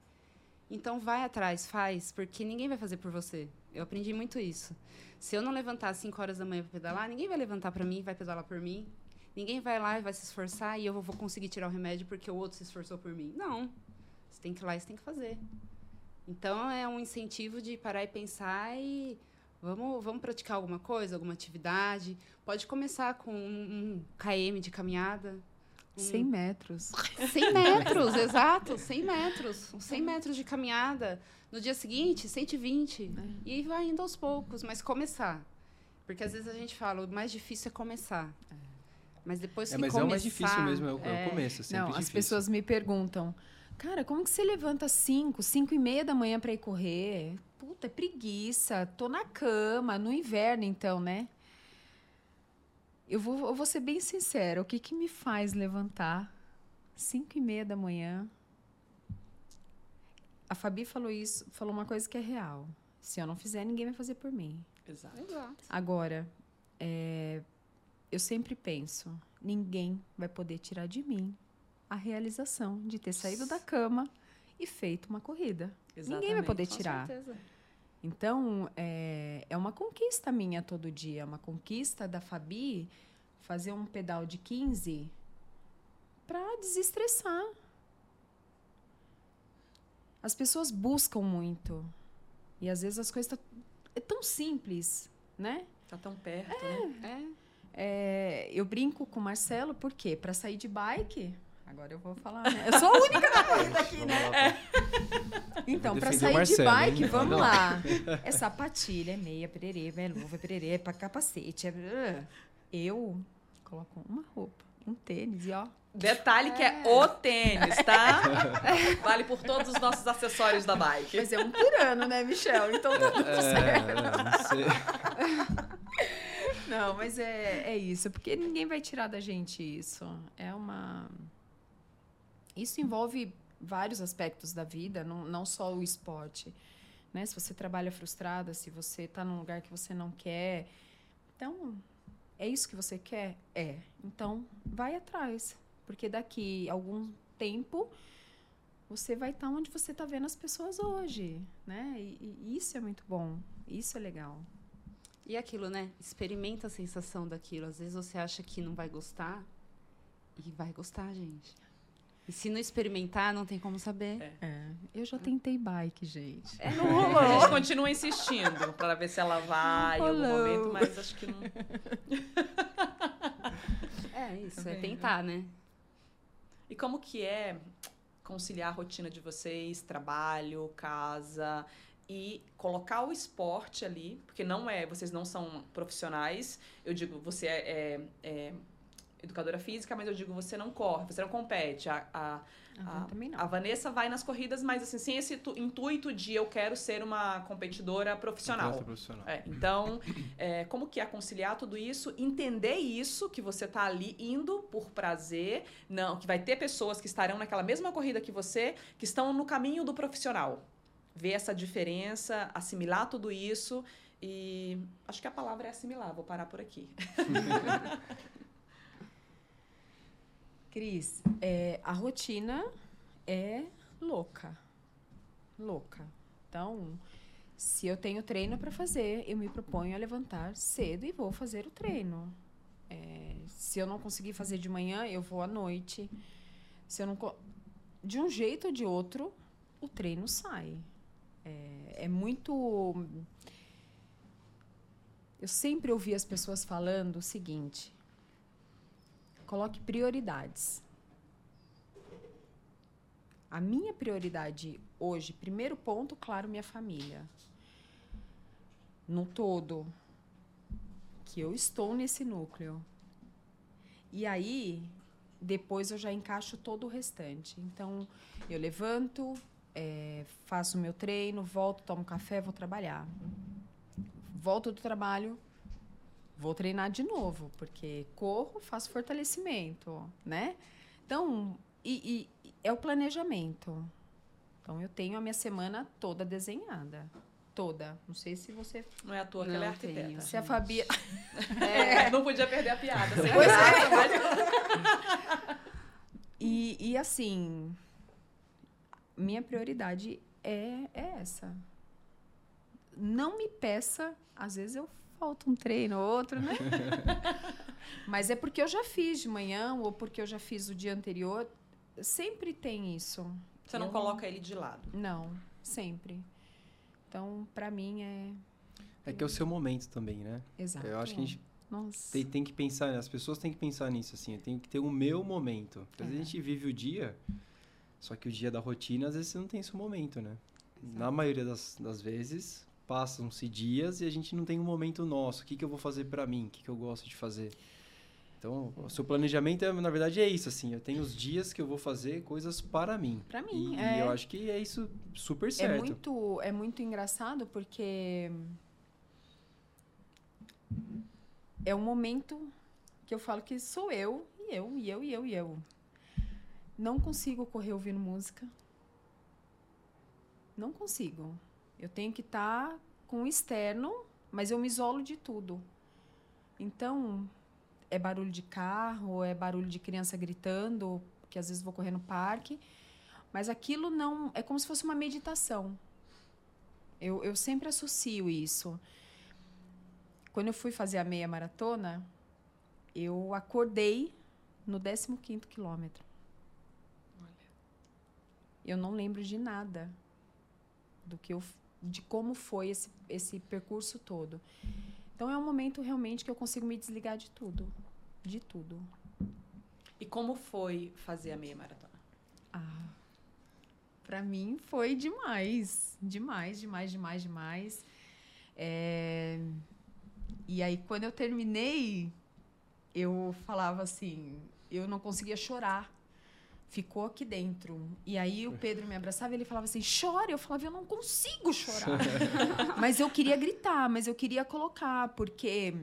Então vai atrás, faz, porque ninguém vai fazer por você. Eu aprendi muito isso. Se eu não levantar às 5 horas da manhã para pedalar, ninguém vai levantar para mim, vai pedalar por mim. Ninguém vai lá e vai se esforçar e eu vou conseguir tirar o remédio porque o outro se esforçou por mim. Não. Você tem que ir lá e você tem que fazer. Então é um incentivo de parar e pensar e vamos, vamos praticar alguma coisa, alguma atividade. Pode começar com um, um km de caminhada. Um, 100 metros. 100 metros, exato, 100 metros. 100 metros de caminhada. No dia seguinte, 120. E vai indo aos poucos, mas começar. Porque às vezes a gente fala, o mais difícil é começar. Mas depois É, que mas começar... é o mais difícil mesmo, é o, é o é, começo, é sempre Não, as difícil. pessoas me perguntam, cara, como que você levanta 5, 5 e meia da manhã pra ir correr? Puta, é preguiça, tô na cama, no inverno então, né? Eu vou, eu vou ser bem sincera, o que que me faz levantar 5 e meia da manhã? A Fabi falou isso, falou uma coisa que é real. Se eu não fizer, ninguém vai fazer por mim. Exato. Exato. Agora, é, eu sempre penso, ninguém vai poder tirar de mim a realização de ter saído da cama e feito uma corrida. Ninguém vai poder tirar. Então, é, é uma conquista minha todo dia, é uma conquista da Fabi fazer um pedal de 15 para desestressar. As pessoas buscam muito. E às vezes as coisas tá, é tão simples, né? Tá tão perto, né? É. É, eu brinco com o Marcelo, por quê? Para sair de bike. Agora eu vou falar, né? Eu sou a única da corrida aqui, né? Então, para sair de Marcelo, bike, hein? vamos Não. lá. É sapatilha, é meia, pererê, é luva, é pererê, é pra capacete. É... Eu coloco uma roupa, um tênis e ó. Detalhe que é o tênis, tá? vale por todos os nossos acessórios da bike. Mas é um por ano, né, Michel? Então tá tudo certo. É, não sei. Não, mas é, é isso, porque ninguém vai tirar da gente isso. É uma. Isso envolve vários aspectos da vida, não, não só o esporte. Né? Se você trabalha frustrada, se você está num lugar que você não quer. Então, é isso que você quer? É. Então, vai atrás. Porque daqui algum tempo você vai estar onde você está vendo as pessoas hoje. Né? E, e isso é muito bom. Isso é legal. E aquilo, né? Experimenta a sensação daquilo. Às vezes você acha que não vai gostar e vai gostar, gente. E se não experimentar, não tem como saber. É, eu já tentei bike, gente. É, A gente continua insistindo para ver se ela vai em algum Rolou. momento, mas acho que não. é isso, Tá é vendo? tentar, né? E como que é conciliar a rotina de vocês, trabalho, casa e colocar o esporte ali, porque não é, vocês não são profissionais. Eu digo, você é, é- é educadora física, mas eu digo, você não corre, você não compete. A, a, a, também não. a Vanessa vai nas corridas, mas assim, sem esse tu- intuito de eu quero ser uma competidora profissional. Profissional. É, então, é, como que é conciliar tudo isso? Entender isso, que você tá ali indo por prazer, não, que vai ter pessoas que estarão naquela mesma corrida que você, que estão no caminho do profissional. Ver essa diferença, assimilar tudo isso e acho que a palavra é assimilar, vou parar por aqui. Cris, é, a rotina é louca. Louca. Então, se eu tenho treino para fazer, eu me proponho a levantar cedo e vou fazer o treino. É, se eu não conseguir fazer de manhã, eu vou à noite. Se eu não. De um jeito ou de outro, o treino sai. É, é muito. Eu sempre ouvi as pessoas falando o seguinte: coloque prioridades. A minha prioridade hoje, primeiro ponto, claro, minha família. No todo, que eu estou nesse núcleo. E aí, depois eu já encaixo todo o restante. Então, eu levanto, eh, faço meu treino, volto, tomo café, vou trabalhar. Volto do trabalho, vou treinar de novo, porque corro, faço fortalecimento, né? Então, e, e- é o planejamento. Então, eu tenho a minha semana toda desenhada. Toda. Não sei se você. Não é à toa que ela é arquiteta. tenho. Se a Fabi. É, não podia perder a piada. Sem Pois graça, é. mas- E, e assim, minha prioridade é, é essa. Não me peça, às vezes eu falto um treino ou outro, né? Mas é porque eu já fiz de manhã ou porque eu já fiz o dia anterior. Sempre tem isso. Você não Eu- coloca ele de lado. Não, sempre. Então, pra mim é É que é o seu momento também, né? exato. Eu acho que a gente Nossa. tem, tem que pensar, as pessoas têm que pensar nisso, assim. Eu tenho que ter o meu momento. Às vezes É. a gente vive o dia, só que o dia da rotina, às vezes você não tem esse momento, né? Na maioria das, das vezes, passam-se dias e a gente não tem um momento nosso. O que, que eu vou fazer pra mim? O que, que eu gosto de fazer? Então, o seu planejamento, é, na verdade, é isso, assim. Eu tenho os dias que eu vou fazer coisas para mim. Pra mim, E, é. e eu acho que é isso super É certo. muito, é muito engraçado porque é um momento que eu falo que sou eu, e eu, e eu, e eu, e eu. Não consigo correr ouvindo música. Não consigo. Eu tenho que estar com o externo, mas eu me isolo de tudo. Então, é barulho de carro, é barulho de criança gritando, que às vezes vou correr no parque. Mas aquilo não. É como se fosse uma meditação. Eu, eu sempre associo isso. Quando eu fui fazer a meia maratona, eu acordei no 15 quilômetro. Eu não lembro de nada do que eu, de como foi esse, esse percurso todo. Então é um momento realmente que eu consigo me desligar de tudo, de tudo. E como foi fazer a meia maratona? Ah, para mim foi demais, demais, demais, demais, demais. É, E aí quando eu terminei, eu falava assim, eu não conseguia chorar. Ficou aqui dentro. E aí o Pedro me abraçava e ele falava assim: chora. Eu falava: eu não consigo chorar. mas eu queria gritar, mas eu queria colocar, porque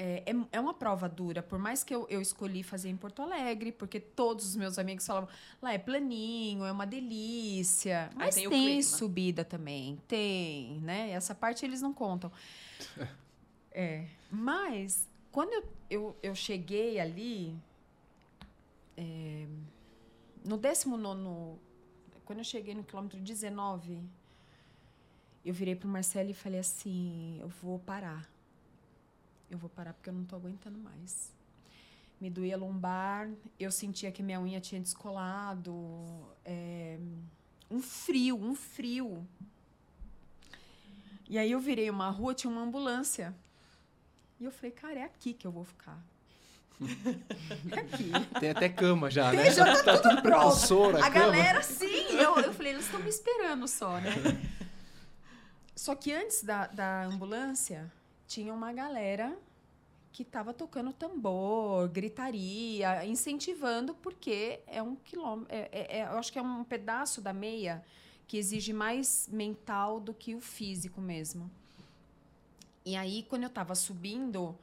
é, é, é uma prova dura. Por mais que eu, eu escolhi fazer em Porto Alegre, porque todos os meus amigos falavam: lá é planinho, é uma delícia. Mas tem tem, subida também, tem, né? Essa parte eles não contam. É. Mas, quando eu, eu, eu cheguei ali, é, no 19. Quando eu cheguei no quilômetro 19, eu virei pro Marcelo e falei assim: eu vou parar. Eu vou parar porque eu não tô aguentando mais. Me doía lombar, eu sentia que minha unha tinha descolado. é, um frio, um frio. E aí eu virei uma rua, tinha uma ambulância. E eu falei, cara, é aqui que eu vou ficar. Aqui. Tem até cama já, né? Tem, já tá tudo pronto. A cama. galera, sim. Eu, eu falei, eles estão me esperando só, né? Só que antes da, da ambulância, tinha uma galera que estava tocando tambor, gritaria, incentivando, porque é um quilômetro. É, é, é, eu acho que é um pedaço da meia que exige mais mental do que o físico mesmo. E aí, quando eu estava subindo,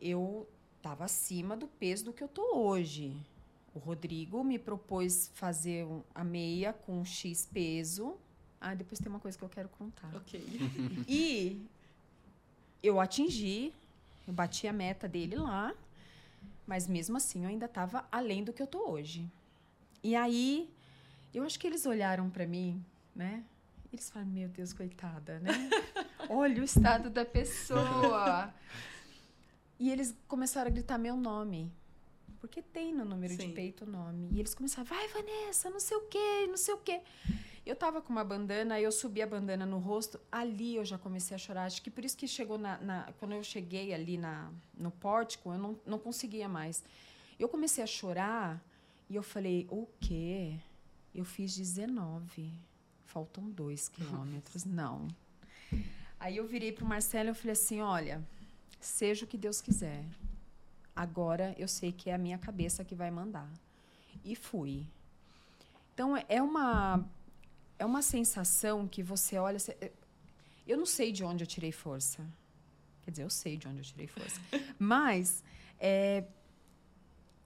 eu estava acima do peso do que eu tô hoje. O Rodrigo me propôs fazer a meia com X peso. Ah, depois tem uma coisa que eu quero contar. Ok. E eu atingi, eu bati a meta dele lá, mas mesmo assim eu ainda estava além do que eu tô hoje. E aí, eu acho que eles olharam para mim, né? Eles falaram: Meu Deus, coitada, né? Olha o estado da pessoa. E eles começaram a gritar meu nome. Porque tem no número Sim. de peito o nome. E eles começaram, vai, Vanessa, não sei o quê, não sei o quê. Eu tava com uma bandana, eu subi a bandana no rosto. Ali eu já comecei a chorar. Acho que por isso que chegou na. na- quando eu cheguei ali na, no pórtico, eu não, não conseguia mais. Eu comecei a chorar e eu falei, o quê? Eu fiz 19. Faltam dois quilômetros. Não. Aí eu virei pro Marcelo e falei assim: olha, seja o que Deus quiser. Agora eu sei que é a minha cabeça que vai mandar. E fui. Então é- uma é uma sensação que você olha, você- eu não sei de onde eu tirei força. Quer dizer, eu sei de onde eu tirei força. Mas é,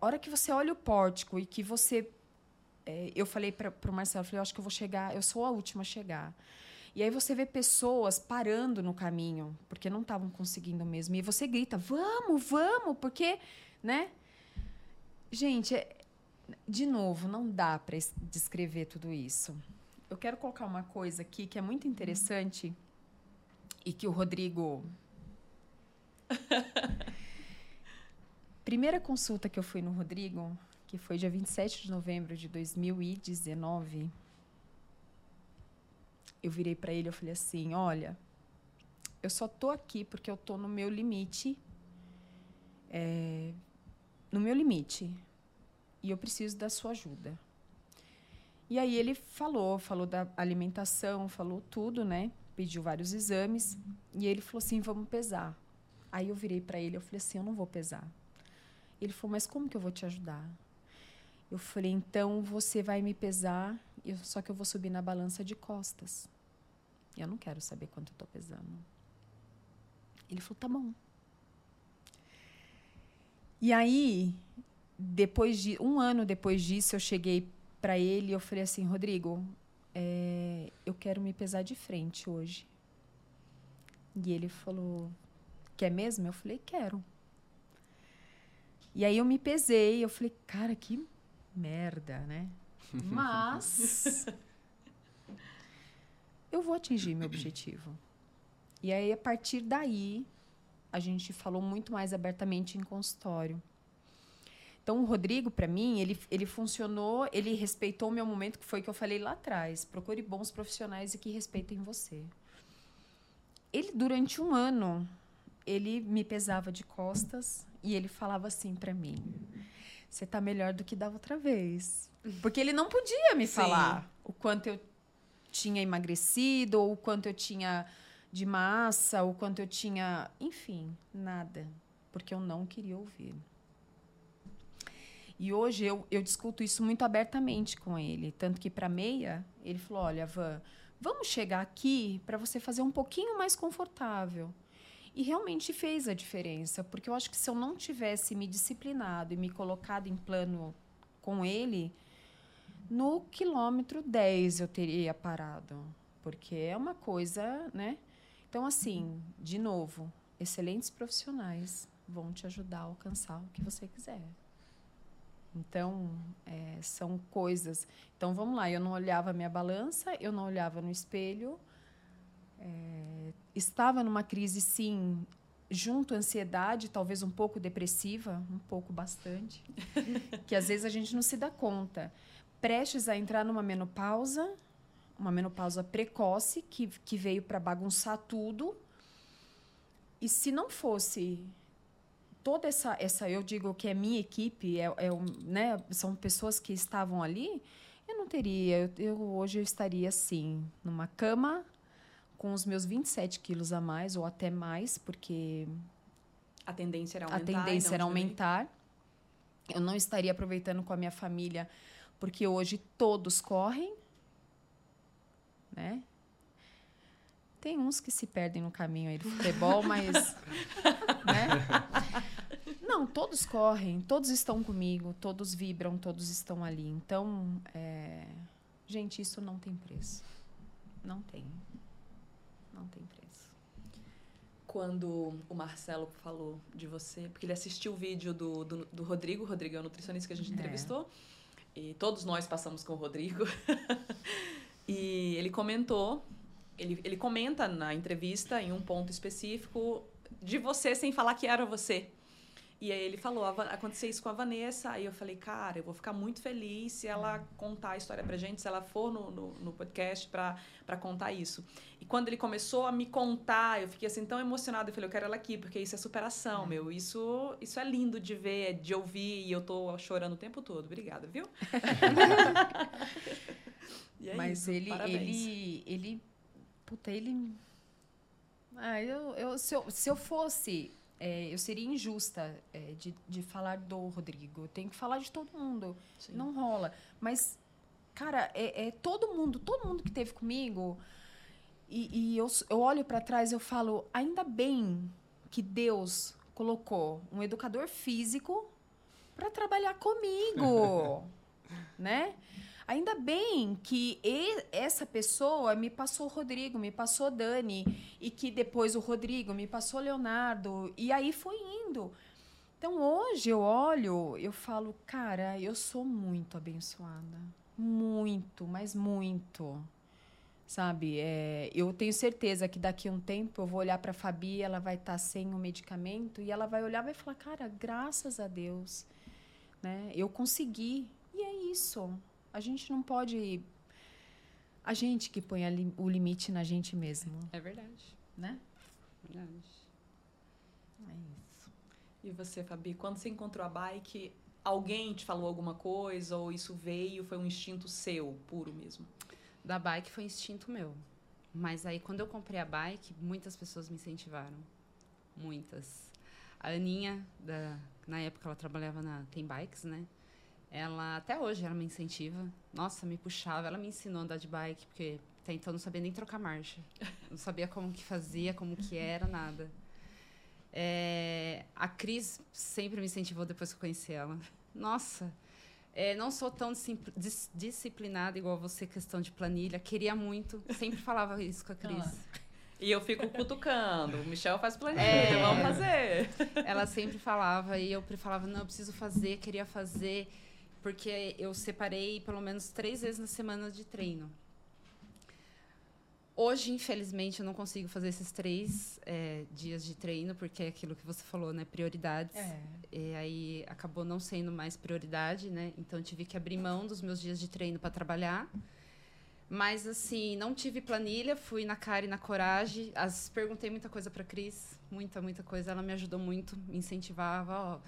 a hora que você olha o pórtico e que você é, eu falei para o Marcelo, eu falei, eu acho que eu vou chegar, eu sou a última a chegar. E aí você vê pessoas parando no caminho, porque não estavam conseguindo mesmo. E você grita, vamos, vamos, porque, né? Gente, é- de novo, não dá para descrever tudo isso. Eu quero colocar uma coisa aqui que é muito interessante e que o Rodrigo. Primeira consulta que eu fui no Rodrigo, que foi dia 27 de novembro de 2019, eu virei para ele e falei assim: "Olha, eu só tô aqui porque eu tô no meu limite, é, no meu limite, e eu preciso da sua ajuda." E aí ele falou, falou da alimentação, falou tudo, né? Pediu vários exames e ele falou assim: "Vamos pesar." Aí eu virei para ele, eu falei assim: "Eu não vou pesar." Ele falou: "Mas como que eu vou te ajudar?" Eu falei: "Então você vai me pesar, eu- só que eu vou subir na balança de costas." Eu não quero saber quanto eu tô pesando. Ele falou: "Tá bom." E aí, depois de um ano depois disso, eu cheguei para ele e eu falei assim: "Rodrigo, é, eu quero me pesar de frente hoje." E ele falou: "Quer mesmo?" Eu falei: "Quero." E aí eu me pesei, eu falei: "Cara, que merda, né?" Mas eu vou atingir meu objetivo. E aí, a partir daí, a gente falou muito mais abertamente em consultório. Então, o Rodrigo, para mim, ele, ele funcionou, ele respeitou o meu momento, que foi o que eu falei lá atrás. Procure bons profissionais e que respeitem você. Ele, durante um ano, ele me pesava de costas e ele falava assim para mim: Você tá melhor do que da outra vez. Porque ele não podia me Sim. falar o quanto eu tinha emagrecido, ou o quanto eu tinha de massa, o quanto eu tinha. Enfim, nada. Porque eu não queria ouvir. E hoje eu, eu discuto isso muito abertamente com ele. Tanto que, para meia, ele falou: Olha, Van, vamos chegar aqui para você fazer um pouquinho mais confortável. E realmente fez a diferença, porque eu acho que se eu não tivesse me disciplinado e me colocado em plano com ele, no quilômetro 10 eu teria parado. Porque é uma coisa, né? Então, assim, de novo, excelentes profissionais vão te ajudar a alcançar o que você quiser. Então, é, são coisas. Então, vamos lá. Eu não olhava minha balança, eu não olhava no espelho. É, estava numa crise, sim, junto à ansiedade, talvez um pouco depressiva, um pouco bastante, que às vezes a gente não se dá conta. Prestes a entrar numa menopausa, uma menopausa precoce, que, que veio para bagunçar tudo. E se não fosse toda essa, essa eu digo que é minha equipe, é, é né, são pessoas que estavam ali, eu não teria, eu, eu- hoje eu estaria assim, numa cama com os meus 27 quilos a mais, ou até mais, porque A tendência era a aumentar. e tendência era aumentar. Eu não estaria aproveitando com a minha família, porque hoje todos correm, né? Tem uns que se perdem no caminho aí do futebol, mas, né? Não, todos correm, todos estão comigo, todos vibram, todos estão ali. Então, é, gente, isso não tem preço. Não tem. Não tem preço. Quando o Marcelo falou de você, porque ele assistiu o vídeo do, do, do Rodrigo, o Rodrigo é o nutricionista que a gente É. e todos nós passamos com o Rodrigo. e ele comentou, ele, ele comenta na entrevista, em um ponto específico, de você sem falar que era você. E aí ele falou, "A Va- aconteceu isso com a Vanessa, aí eu falei, cara, eu vou ficar muito feliz se ela contar a história pra gente, se ela for no, no, no podcast pra, pra contar isso. E quando ele começou a me contar, eu fiquei assim tão emocionada, eu falei, eu quero ela aqui, porque isso é superação, meu, isso, isso é lindo de ver, de ouvir, e eu tô chorando o tempo todo. Obrigada, viu? É Mas isso, ele, parabéns. ele, ele, puta, ele. Ah, eu, eu, se, eu, se eu fosse, é, eu seria injusta é, de, de falar do Rodrigo. Eu tenho que falar de todo mundo. Sim. Não rola. Mas, cara, é, é todo mundo, todo mundo que teve comigo. E, e eu, eu olho para trás e eu falo, ainda bem que Deus colocou um educador físico para trabalhar comigo, né? Ainda bem que essa pessoa me passou o Rodrigo, me passou Dani, e que depois o Rodrigo me passou Leonardo, e aí foi indo. Então hoje eu olho, eu falo, cara, eu sou muito abençoada. Muito, mas muito. Sabe? É, eu tenho certeza que daqui a um tempo eu vou olhar para a Fabi, ela vai estar sem o medicamento, e ela vai olhar e vai falar, cara, graças a Deus. Né? Eu consegui. E é isso. A gente não pode. A gente que põe li- o limite na gente mesmo, É verdade. né? verdade. É isso. E você, Fabi, quando você encontrou a bike, alguém te falou alguma coisa ou isso veio, foi um instinto seu, puro mesmo? Da bike foi instinto meu. Mas aí, quando eu comprei a bike, muitas pessoas me incentivaram. Muitas. A Aninha, da, na época ela trabalhava na Tem Bikes, né? Ela, até hoje, ela me incentiva. Nossa, me puxava. Ela me ensinou a andar de bike, porque até então não sabia nem trocar marcha. Não sabia como que fazia, como que era, nada. É, a Cris sempre me incentivou depois que eu conheci ela. Nossa, é, não sou tão dis- disciplinada igual você, questão de planilha. Queria muito. Sempre falava isso com a Cris. E eu fico cutucando. O Michel faz planilha, É. vamos fazer. Ela sempre falava e eu falava, não, eu preciso fazer, queria fazer, porque eu separei pelo menos três vezes na semana de treino. Hoje, infelizmente, eu não consigo fazer esses três é, dias de treino, porque é aquilo que você falou, né? Prioridades. É. E aí acabou não sendo mais prioridade, né? Então tive que abrir mão dos meus dias de treino para trabalhar. Mas assim, não tive planilha, fui na cara e na coragem. As, perguntei muita coisa para Cris, muita, muita coisa. Ela me ajudou muito, me incentivava, ó.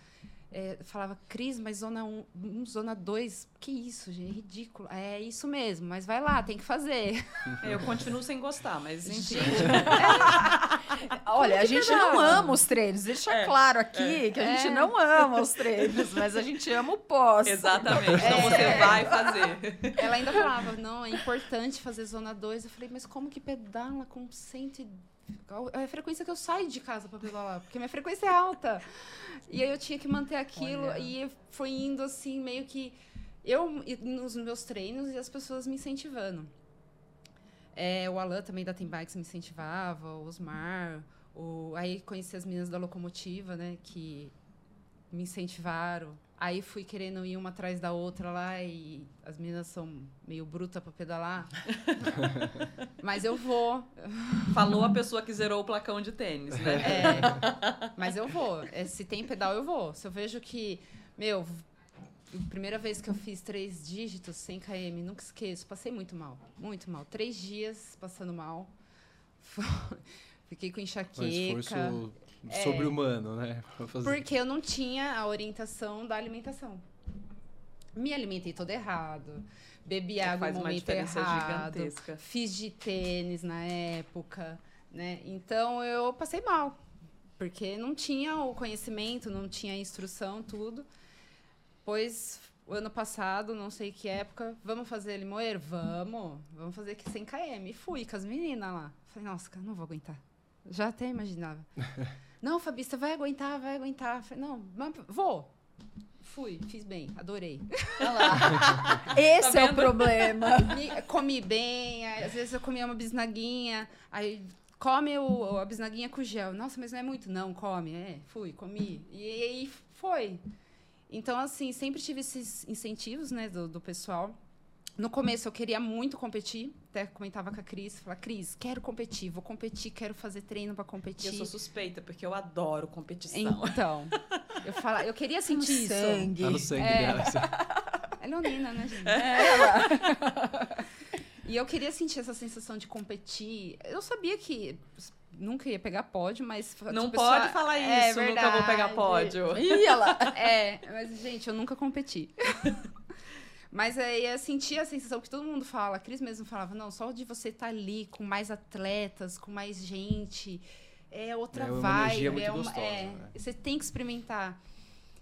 É, falava, Cris, mas zona 1, um, zona 2, que isso, gente, é ridículo. É isso mesmo, mas vai lá, tem que fazer. Eu continuo sem gostar, mas enfim. Olha, a gente não ama os treinos. Deixa É, claro aqui que a gente É. não ama os treinos, mas a gente ama o pós. Exatamente. Então você vai fazer. Ela ainda falava, não, é importante fazer zona 2. Eu falei, mas como que pedala com 100 e... Qual É a frequência que eu saio de casa para pedalar, porque minha frequência é alta. E aí eu tinha que manter aquilo Olha. e foi indo assim, meio que eu nos meus treinos e as pessoas me incentivando. É, o Alan também da Tem Bikes me incentivava, o Osmar, o... aí conheci as meninas da locomotiva, né, que me incentivaram. Aí fui querendo ir uma atrás da outra lá e as meninas são meio brutas para pedalar. Mas eu vou. Falou a pessoa que zerou o placão de tênis, né? É, mas eu vou. É, se tem pedal, eu vou. Se eu vejo que, meu, primeira vez que eu fiz três dígitos, 100 km, nunca esqueço, passei muito mal. Muito mal. Três dias passando mal. Fiquei com Um enxaqueca. Esforço sobre-humano, né? Porque eu não tinha a orientação da alimentação. Me alimentei todo errado. Bebi água Faz no momento errado. gigantesca. Fiz de tênis na época, né? Então eu passei mal. Porque não tinha o conhecimento, não tinha a instrução, tudo. Pois, o ano passado, não sei que época, vamos fazer limoeiro? Vamos. Vamos fazer aqui 100 km. E fui com as meninas lá. Falei, nossa, cara, não vou aguentar. Já até imaginava. não, Fabi, você vai aguentar, vai aguentar. Falei, não, vou. Fui, fiz bem, adorei. Olha lá. Esse Tá é o problema. Comi bem, às vezes eu comia uma bisnaguinha, aí come o, a bisnaguinha com gel. Nossa, mas não é muito? Não, come. É, fui, comi. E aí foi. Então, assim, sempre tive esses incentivos, né, do, do pessoal. No começo eu queria muito competir, até comentava com a Cris, falava, Cris, quero competir, vou competir, quero fazer treino pra E competir. eu sou suspeita, porque eu adoro competição. Então, eu, fala, eu queria sentir isso. sangue. Tá no sangue É. dela. É leonina, né, gente? e eu queria sentir essa sensação de competir. Eu sabia que nunca ia pegar pódio, mas... Não tipo, pode só- falar É isso, nunca vou pegar pódio. Ih, lá. É, mas, gente, eu nunca competi. Mas aí eu sentia a sensação que todo mundo fala, a Cris mesmo falava, não, só de você estar ali com mais atletas, com mais gente, é outra É uma vibe. energia muito é uma, gostosa, é, né? Você tem que experimentar.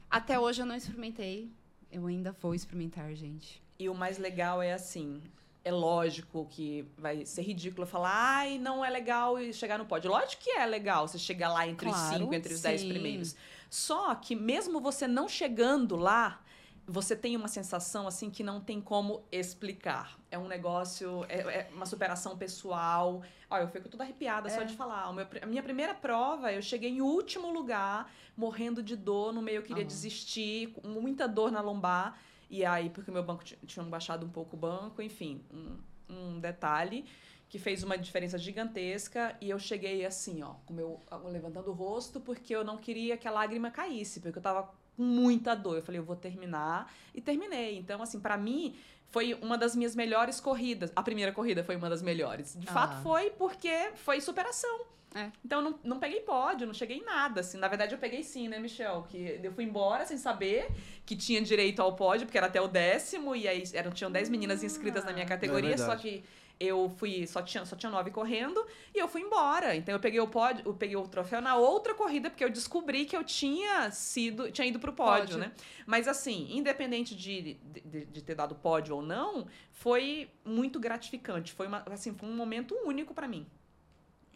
Até hoje eu não experimentei. Eu ainda vou experimentar, gente. E o mais legal é assim. É lógico que vai ser ridículo falar, ai, não é legal e chegar no pódio. Lógico que é legal você chegar lá entre os Claro, cinco, entre os dez sim. primeiros. Só que mesmo você não chegando lá, você tem uma sensação assim que não tem como explicar. É um negócio, é, é uma superação pessoal. Olha, eu fico toda arrepiada só É. de falar. Meu- a minha primeira prova, eu cheguei em último lugar, morrendo de dor, no meio eu queria Ah. desistir, com muita dor na lombar. E aí, porque o meu banco ti- tinha baixado um pouco o banco, enfim, um, um detalhe que fez uma diferença gigantesca. E eu cheguei assim, ó, com meu, levantando o rosto, porque eu não queria que a lágrima caísse, porque eu tava com muita dor. Eu falei, eu vou terminar. E terminei. Então, assim, pra mim, foi uma das minhas melhores corridas. A primeira corrida foi uma das melhores. De Ah. fato, foi porque foi superação. É. Então, eu não, não peguei pódio, não cheguei em nada, assim. Na verdade, eu peguei sim, né, Michel? Que eu fui embora sem saber que tinha direito ao pódio, porque era até o décimo, e aí eram, tinham dez meninas inscritas na minha categoria, É só que eu fui, só tinha, só tinha nove correndo, e eu fui embora. Então, eu peguei o pódio, eu peguei o troféu na outra corrida, porque eu descobri que eu tinha sido, tinha ido pro pódio, Pódio. né? Mas assim, independente de, de, de ter dado pódio ou não, foi muito gratificante. Foi, uma, assim, foi um momento único pra mim.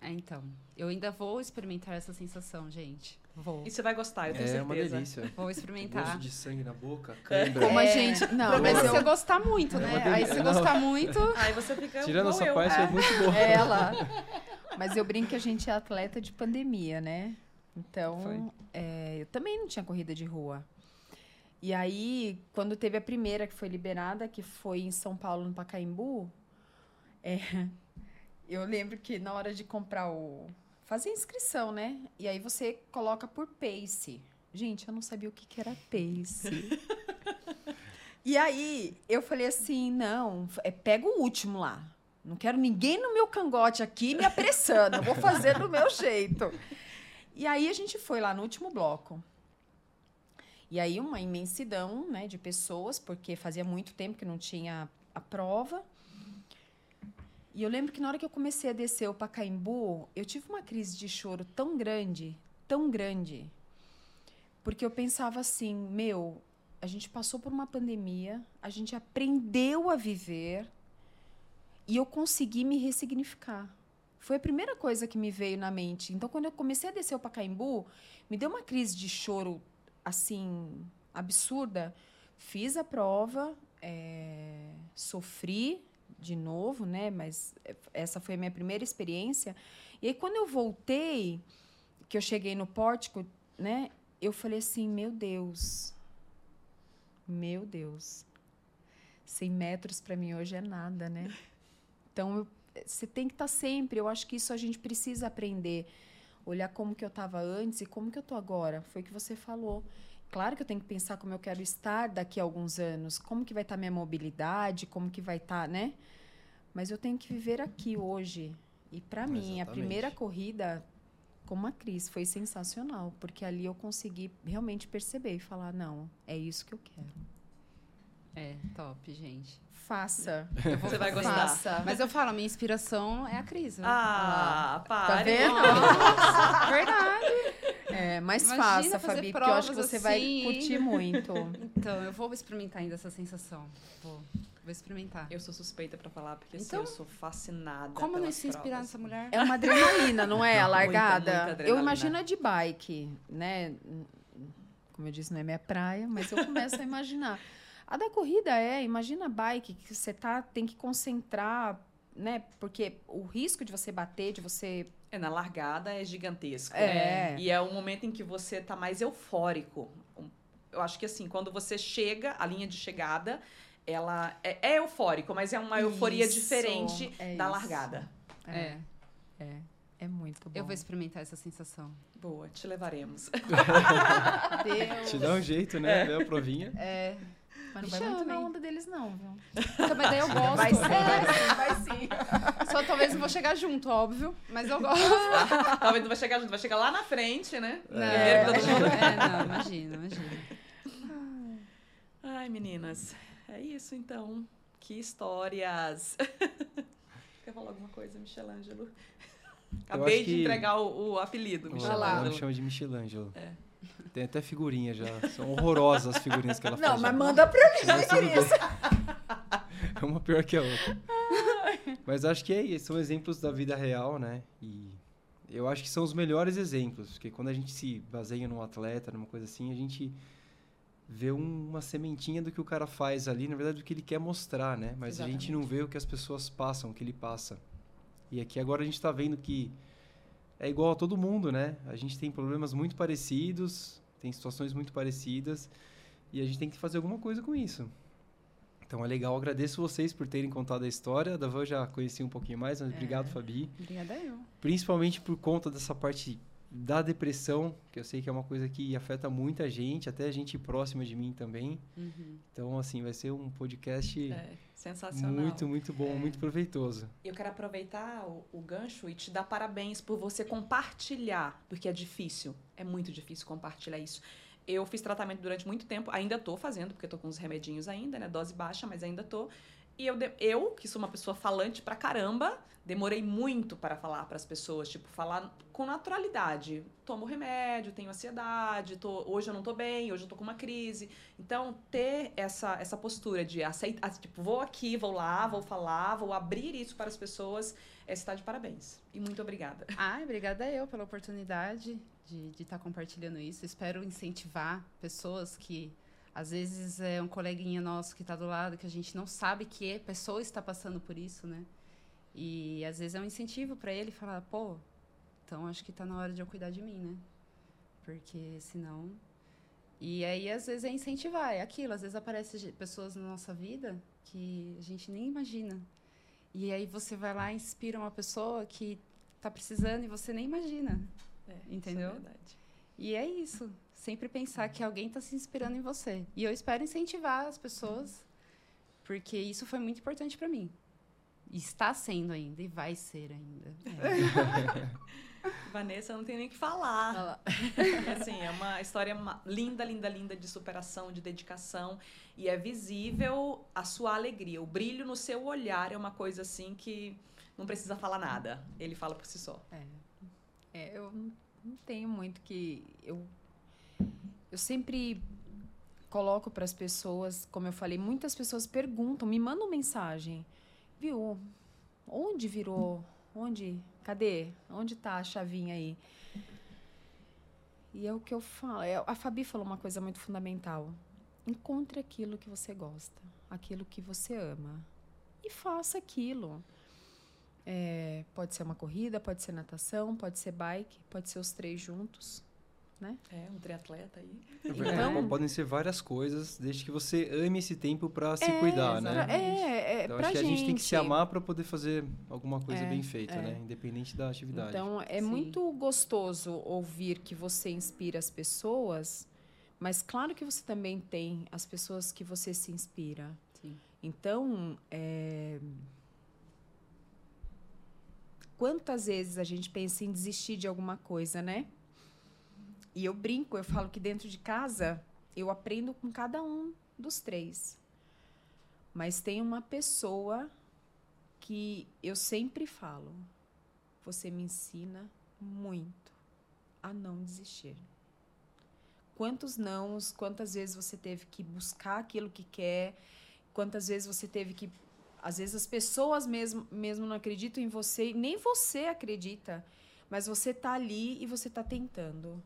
É, então. Eu ainda vou experimentar essa sensação, gente. Vou. E você vai gostar, eu tenho É certeza. uma delícia. Vou Gosto experimentar. de sangue na boca, cãibra. Como a É. gente. O Não, mas é você gostar muito, É né? Aí se gostar muito. Aí você fica Tirando essa eu. parte, é muito boa. É, ela. Mas eu brinco que a gente é atleta de pandemia, né? Então, é, eu também não tinha corrida de rua. E aí, quando teve a primeira que foi liberada, que foi em São Paulo, no Pacaembu, é, eu lembro que na hora de comprar o. fazer a inscrição, né? E aí você coloca por pace. Gente, eu não sabia o que, que era pace. e aí, eu falei assim: não, é, pega o último lá. Não quero ninguém no meu cangote aqui me apressando. Eu vou fazer do meu jeito. E aí a gente foi lá no último bloco. E aí uma imensidão, né, de pessoas, porque fazia muito tempo que não tinha a prova. E eu lembro que na hora que eu comecei a descer o Pacaembu, eu tive uma crise de choro tão grande, tão grande, porque eu pensava assim, meu, a gente passou por uma pandemia, a gente aprendeu a viver e eu consegui me ressignificar. Foi a primeira coisa que me veio na mente. Então, quando eu comecei a descer o Pacaembu, me deu uma crise de choro assim absurda. Fiz a prova, é, sofri de novo, né? Mas essa foi a minha primeira experiência. E aí, quando eu voltei, que eu cheguei no pórtico, né? Eu falei assim, meu Deus, meu Deus, 100 metros para mim hoje é nada, né? Então, eu, você tem que estar sempre. Eu acho que isso a gente precisa aprender. Olhar como que eu estava antes e como que eu estou agora. Foi o que você falou. Claro que eu tenho que pensar como eu quero estar daqui a alguns anos. Como que vai estar minha mobilidade, como que vai estar, né? Mas eu tenho que viver aqui hoje. E para mim, a primeira corrida como a Cris foi sensacional, porque ali eu consegui realmente perceber e falar, não, é isso que eu quero. É, top, gente. Faça. Você vai gostar. Faça. Mas eu falo, a minha inspiração é a Cris. né? Ah, para. Tá vendo? Nossa, verdade. É, mas Imagina faça, fazer Fabi, porque eu acho que você vai assim. curtir muito. Então, eu vou experimentar ainda essa sensação. Vou, vou experimentar. Eu sou suspeita pra falar, porque assim, Então, eu sou fascinada Como não se inspirar nessa mulher? É uma adrenalina, não é? A Muita, largada. muita eu adrenalina. imagino a de bike, né? Como eu disse, não é minha praia, mas eu começo a imaginar. A da corrida é, imagina a bike que você tá, tem que concentrar, né? Porque o risco de você bater, de você. É, na largada é gigantesco. É. né? E é o momento em que você tá mais eufórico. Eu acho que assim, quando você chega, a linha de chegada, ela é, é eufórico, mas é uma euforia Isso, diferente é da isso. largada. É. É, é muito bom. Eu vou experimentar essa sensação. Boa, te levaremos. Deus. Te dá um jeito, né? Vê a provinha. É. Mas não vai muito na onda deles, não, viu? Então, mas daí eu gosto. Vai sim, É, vai sim, vai sim. Só talvez não vou chegar junto, óbvio. Mas eu gosto. Talvez não vai chegar junto, vai chegar lá na frente, né? Não, Primeiro que todo mundo. é, não, imagina, imagina. Ai, meninas, é isso então. Que histórias. Quer falar alguma coisa, Michelangelo? Acabei de entregar o, o apelido, Ela me Michelangelo. chama de Michelangelo. É. Tem até figurinha já. São horrorosas as figurinhas que ela faz. Não, já. mas manda pra mim, Mas. É uma pior que a outra. Mas acho que é, isso, são exemplos da vida real, né? E eu acho que são os melhores exemplos, porque quando a gente se baseia num atleta, numa coisa assim, a gente vê um- uma sementinha do que o cara faz ali, na verdade, do que ele quer mostrar, né? Mas a gente não vê o que as pessoas passam, o que ele passa. E aqui agora a gente está vendo que é igual a todo mundo, né? A gente tem problemas muito parecidos, tem situações muito parecidas, e a gente tem que fazer alguma coisa com isso. Então é legal, agradeço vocês por terem contado a história. Da Van já conheci um pouquinho mais, mas obrigado, Fabi. Obrigada eu. Principalmente por conta dessa parte da depressão, que eu sei que é uma coisa que afeta muita gente, até a gente próxima de mim também. Uhum. Então, assim, vai ser um podcast É, sensacional. muito, muito bom, É. muito proveitoso. Eu quero aproveitar o, o gancho e te dar parabéns por você compartilhar, porque é difícil, é muito difícil compartilhar isso. Eu fiz tratamento durante muito tempo, ainda tô fazendo, porque tô com uns remedinhos ainda, né? Dose baixa, mas ainda tô. E eu, de- eu que sou uma pessoa falante pra caramba, demorei muito para falar para as pessoas, tipo, falar com naturalidade. Tomo remédio, tenho ansiedade, tô, hoje eu não tô bem, hoje eu tô com uma crise. Então, ter essa, essa postura de aceitar, tipo, vou aqui, vou lá, vou falar, vou abrir isso para as pessoas, é estar de parabéns. E muito obrigada. Ai, obrigada eu pela oportunidade de estar compartilhando isso. Espero incentivar pessoas que, às vezes, é um coleguinha nosso que está do lado, que a gente não sabe que a pessoa está passando por isso, né? E, às vezes, é um incentivo para ele falar, pô, então acho que está na hora de eu cuidar de mim, né? Porque, senão... E aí, às vezes, é incentivar, é aquilo. Às vezes, aparecem pessoas na nossa vida que a gente nem imagina. E aí, você vai lá e inspira uma pessoa que tá precisando e você nem imagina. É, Entendeu? Isso é verdade. E é isso. Sempre pensar que alguém está se inspirando em você. E eu espero incentivar as pessoas, porque isso foi muito importante para mim. E está sendo ainda, e vai ser ainda. Vanessa, não tem nem o que falar. assim, é uma história linda, linda, linda de superação, de dedicação. E é visível a sua alegria. O brilho no seu olhar é uma coisa assim que não precisa falar nada. Ele fala por si só. É, eu não não tenho muito que. Eu, eu sempre coloco para as pessoas, como eu falei, muitas pessoas perguntam, me mandam mensagem. Viu? Onde virou? Onde? Cadê? Onde tá a chavinha aí? E é o que eu falo. é- A Fabi falou uma coisa muito fundamental. Encontre aquilo que você gosta, aquilo que você ama. E faça aquilo. É, pode ser uma corrida, pode ser natação, pode ser bike, pode ser os três juntos. É, um triatleta aí. É, podem ser várias coisas, desde que você ame esse tempo para se É, cuidar, né? É, é, Então pra acho que a gente tem que se gente. amar para poder fazer alguma coisa É, bem feita, é. né? Independente da atividade. Então, é Sim. muito gostoso ouvir que você inspira as pessoas, mas claro que você também tem as pessoas que você se inspira. Sim. Então, é, quantas vezes a gente pensa em desistir de alguma coisa, né? E eu brinco, eu falo que dentro de casa eu aprendo com cada um dos três. Mas tem uma pessoa que eu sempre falo, você me ensina muito. a não desistir. Quantos nãos, quantas vezes você teve que buscar aquilo que quer, quantas vezes você teve que. Às vezes as pessoas mesmo, mesmo não acreditam em você, nem você acredita, mas você tá ali e você tá tentando.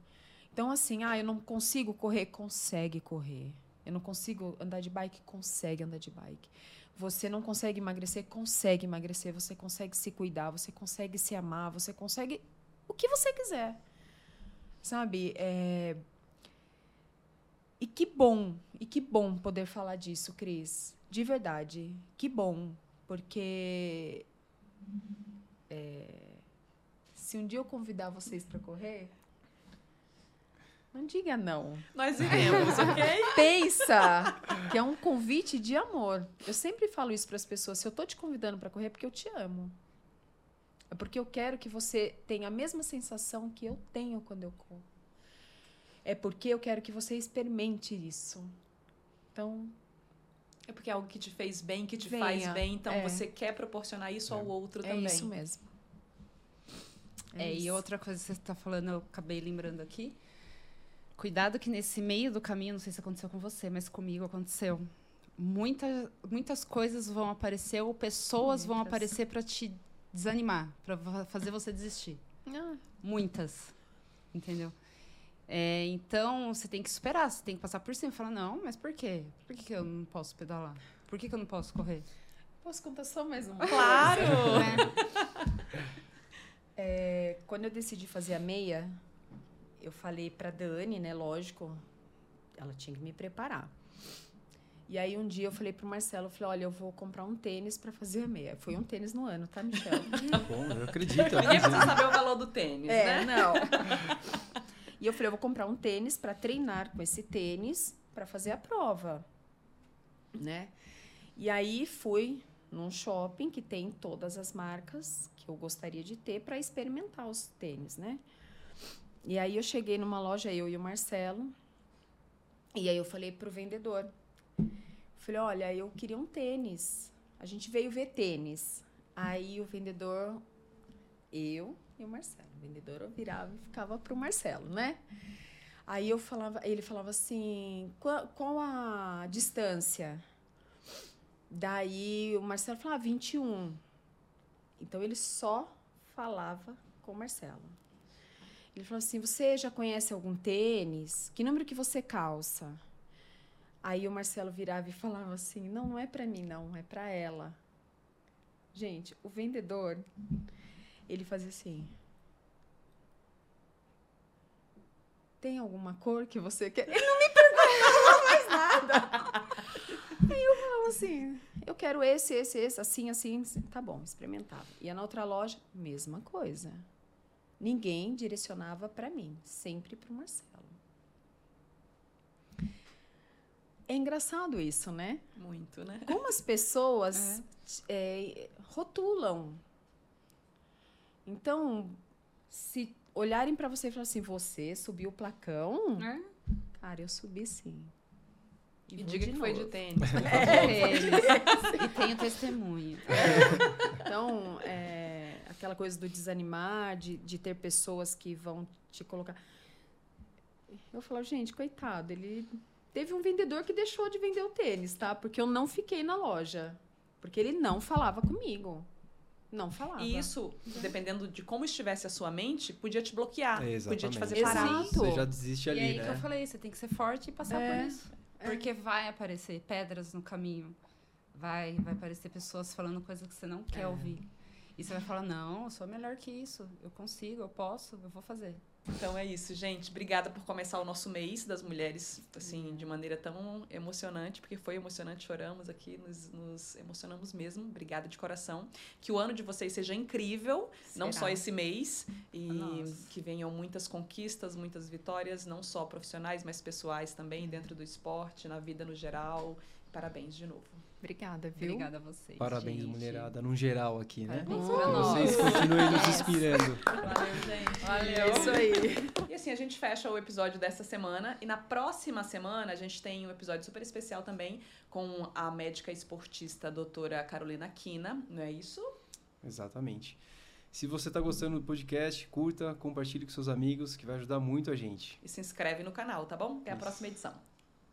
Então, assim, ah, eu não consigo correr, consegue correr. Eu não consigo andar de bike, consegue andar de bike. Você não consegue emagrecer, consegue emagrecer. Você consegue se cuidar, você consegue se amar, você consegue o que você quiser. Sabe? É... E que bom, e que bom poder falar disso, Cris. De verdade. Que bom. Porque. É... Se um dia eu convidar vocês para correr, não diga não. Nós iremos, ok? Pensa que é um convite de amor. Eu sempre falo isso para as pessoas. Se eu tô te convidando para correr, é porque eu te amo. É porque eu quero que você tenha a mesma sensação que eu tenho quando eu corro. É porque eu quero que você experimente isso. Então, É porque é algo que te fez bem, que te Venha, faz bem, então é. você quer proporcionar isso ao outro é também. isso mesmo. É, e isso. outra coisa que você está falando, eu acabei lembrando aqui. Cuidado que nesse meio do caminho, não sei se aconteceu com você, mas comigo aconteceu. Muita, muitas coisas vão aparecer ou pessoas vão Muitas. aparecer para te desanimar, para fazer você desistir. Ah, Muitas. Entendeu? É, então, você tem que superar, você tem que passar por cima e falar, não, mas por quê? Por que, que eu não posso pedalar? Por que, que eu não posso correr? posso contar só mais uma? Claro! É, quando eu decidi fazer a meia, eu falei pra Dani, né? Lógico, ela tinha que me preparar. E aí um dia eu falei pro Marcelo, eu falei, olha, eu vou comprar um tênis pra fazer a meia. Foi um tênis no ano, tá, Michel? Bom, eu acredito. eu Ninguém precisa saber o valor do tênis, é, né? não. e eu falei, eu vou comprar um tênis pra treinar com esse tênis pra fazer a prova, né? E aí fui num shopping que tem todas as marcas que eu gostaria de ter pra experimentar os tênis, né? E aí eu cheguei numa loja, eu e o Marcelo, e aí eu falei pro vendedor, falei, olha, eu queria um tênis. A gente veio ver tênis. Aí o vendedor, eu e o Marcelo. O vendedor eu virava e ficava pro Marcelo, né? Aí eu falava, ele falava assim, qual, qual a distância? Daí o Marcelo falava, ah, 21. Então ele só falava com o Marcelo. Ele falou assim: Você já conhece algum tênis? Que número que você calça? Aí o Marcelo virava e falava assim: Não, não é pra mim, não, é pra ela. Gente, o vendedor, ele fazia assim: Tem alguma cor que você quer? Ele não me perguntava mais nada. Aí eu falava assim: Eu quero esse, esse, esse, assim, assim. assim. Tá bom, experimentava. Ia na outra loja, mesma coisa. Ninguém direcionava para mim, sempre para o Marcelo. É engraçado isso, né? Muito, né? Como as pessoas é, rotulam. Então, se olharem para você e falar assim, você subiu o placão? É. Cara, eu subi sim. E vou diga que foi de novo. tênis. Tênis. E tenho testemunha. Então, é, aquela coisa do desanimar, de, de ter pessoas que vão te colocar. Eu falo, gente, coitado, ele. Teve um vendedor que deixou de vender o tênis, tá? Porque eu não fiquei na loja. Porque ele não falava comigo. Não falava. E isso, dependendo de como estivesse a sua mente, podia te bloquear. É, podia te fazer parar. Exato. Você já desiste E ali, aí que né? eu falei, você tem que ser forte e passar É, por isso. Porque vai aparecer pedras no caminho. Vai, vai aparecer pessoas falando coisas que você não quer ouvir. E você vai falar, não, eu sou melhor que isso. Eu consigo, eu posso, eu vou fazer. Então é isso, gente. Obrigada por começar o nosso mês das mulheres, assim, de maneira tão emocionante, porque foi emocionante, choramos aqui, nos, nos emocionamos mesmo. Obrigada de coração. Que o ano de vocês seja incrível, não Será. só esse mês, e Nossa. que venham muitas conquistas, muitas vitórias, não só profissionais, mas pessoais também, dentro do esporte, na vida no geral. Parabéns de novo. Obrigada, viu? Obrigada a vocês. Parabéns, gente. mulherada, num geral aqui, né? Parabéns Oh, pra nós. vocês continuem nos inspirando. Valeu, gente. É isso aí. E assim, a gente fecha o episódio dessa semana. E na próxima semana, a gente tem um episódio super especial também com a médica esportista doutora Carolina Quina, não é isso? Exatamente. Se você está gostando do podcast, curta, compartilhe com seus amigos, que vai ajudar muito a gente. E se inscreve no canal, tá bom? Até a Isso. próxima edição.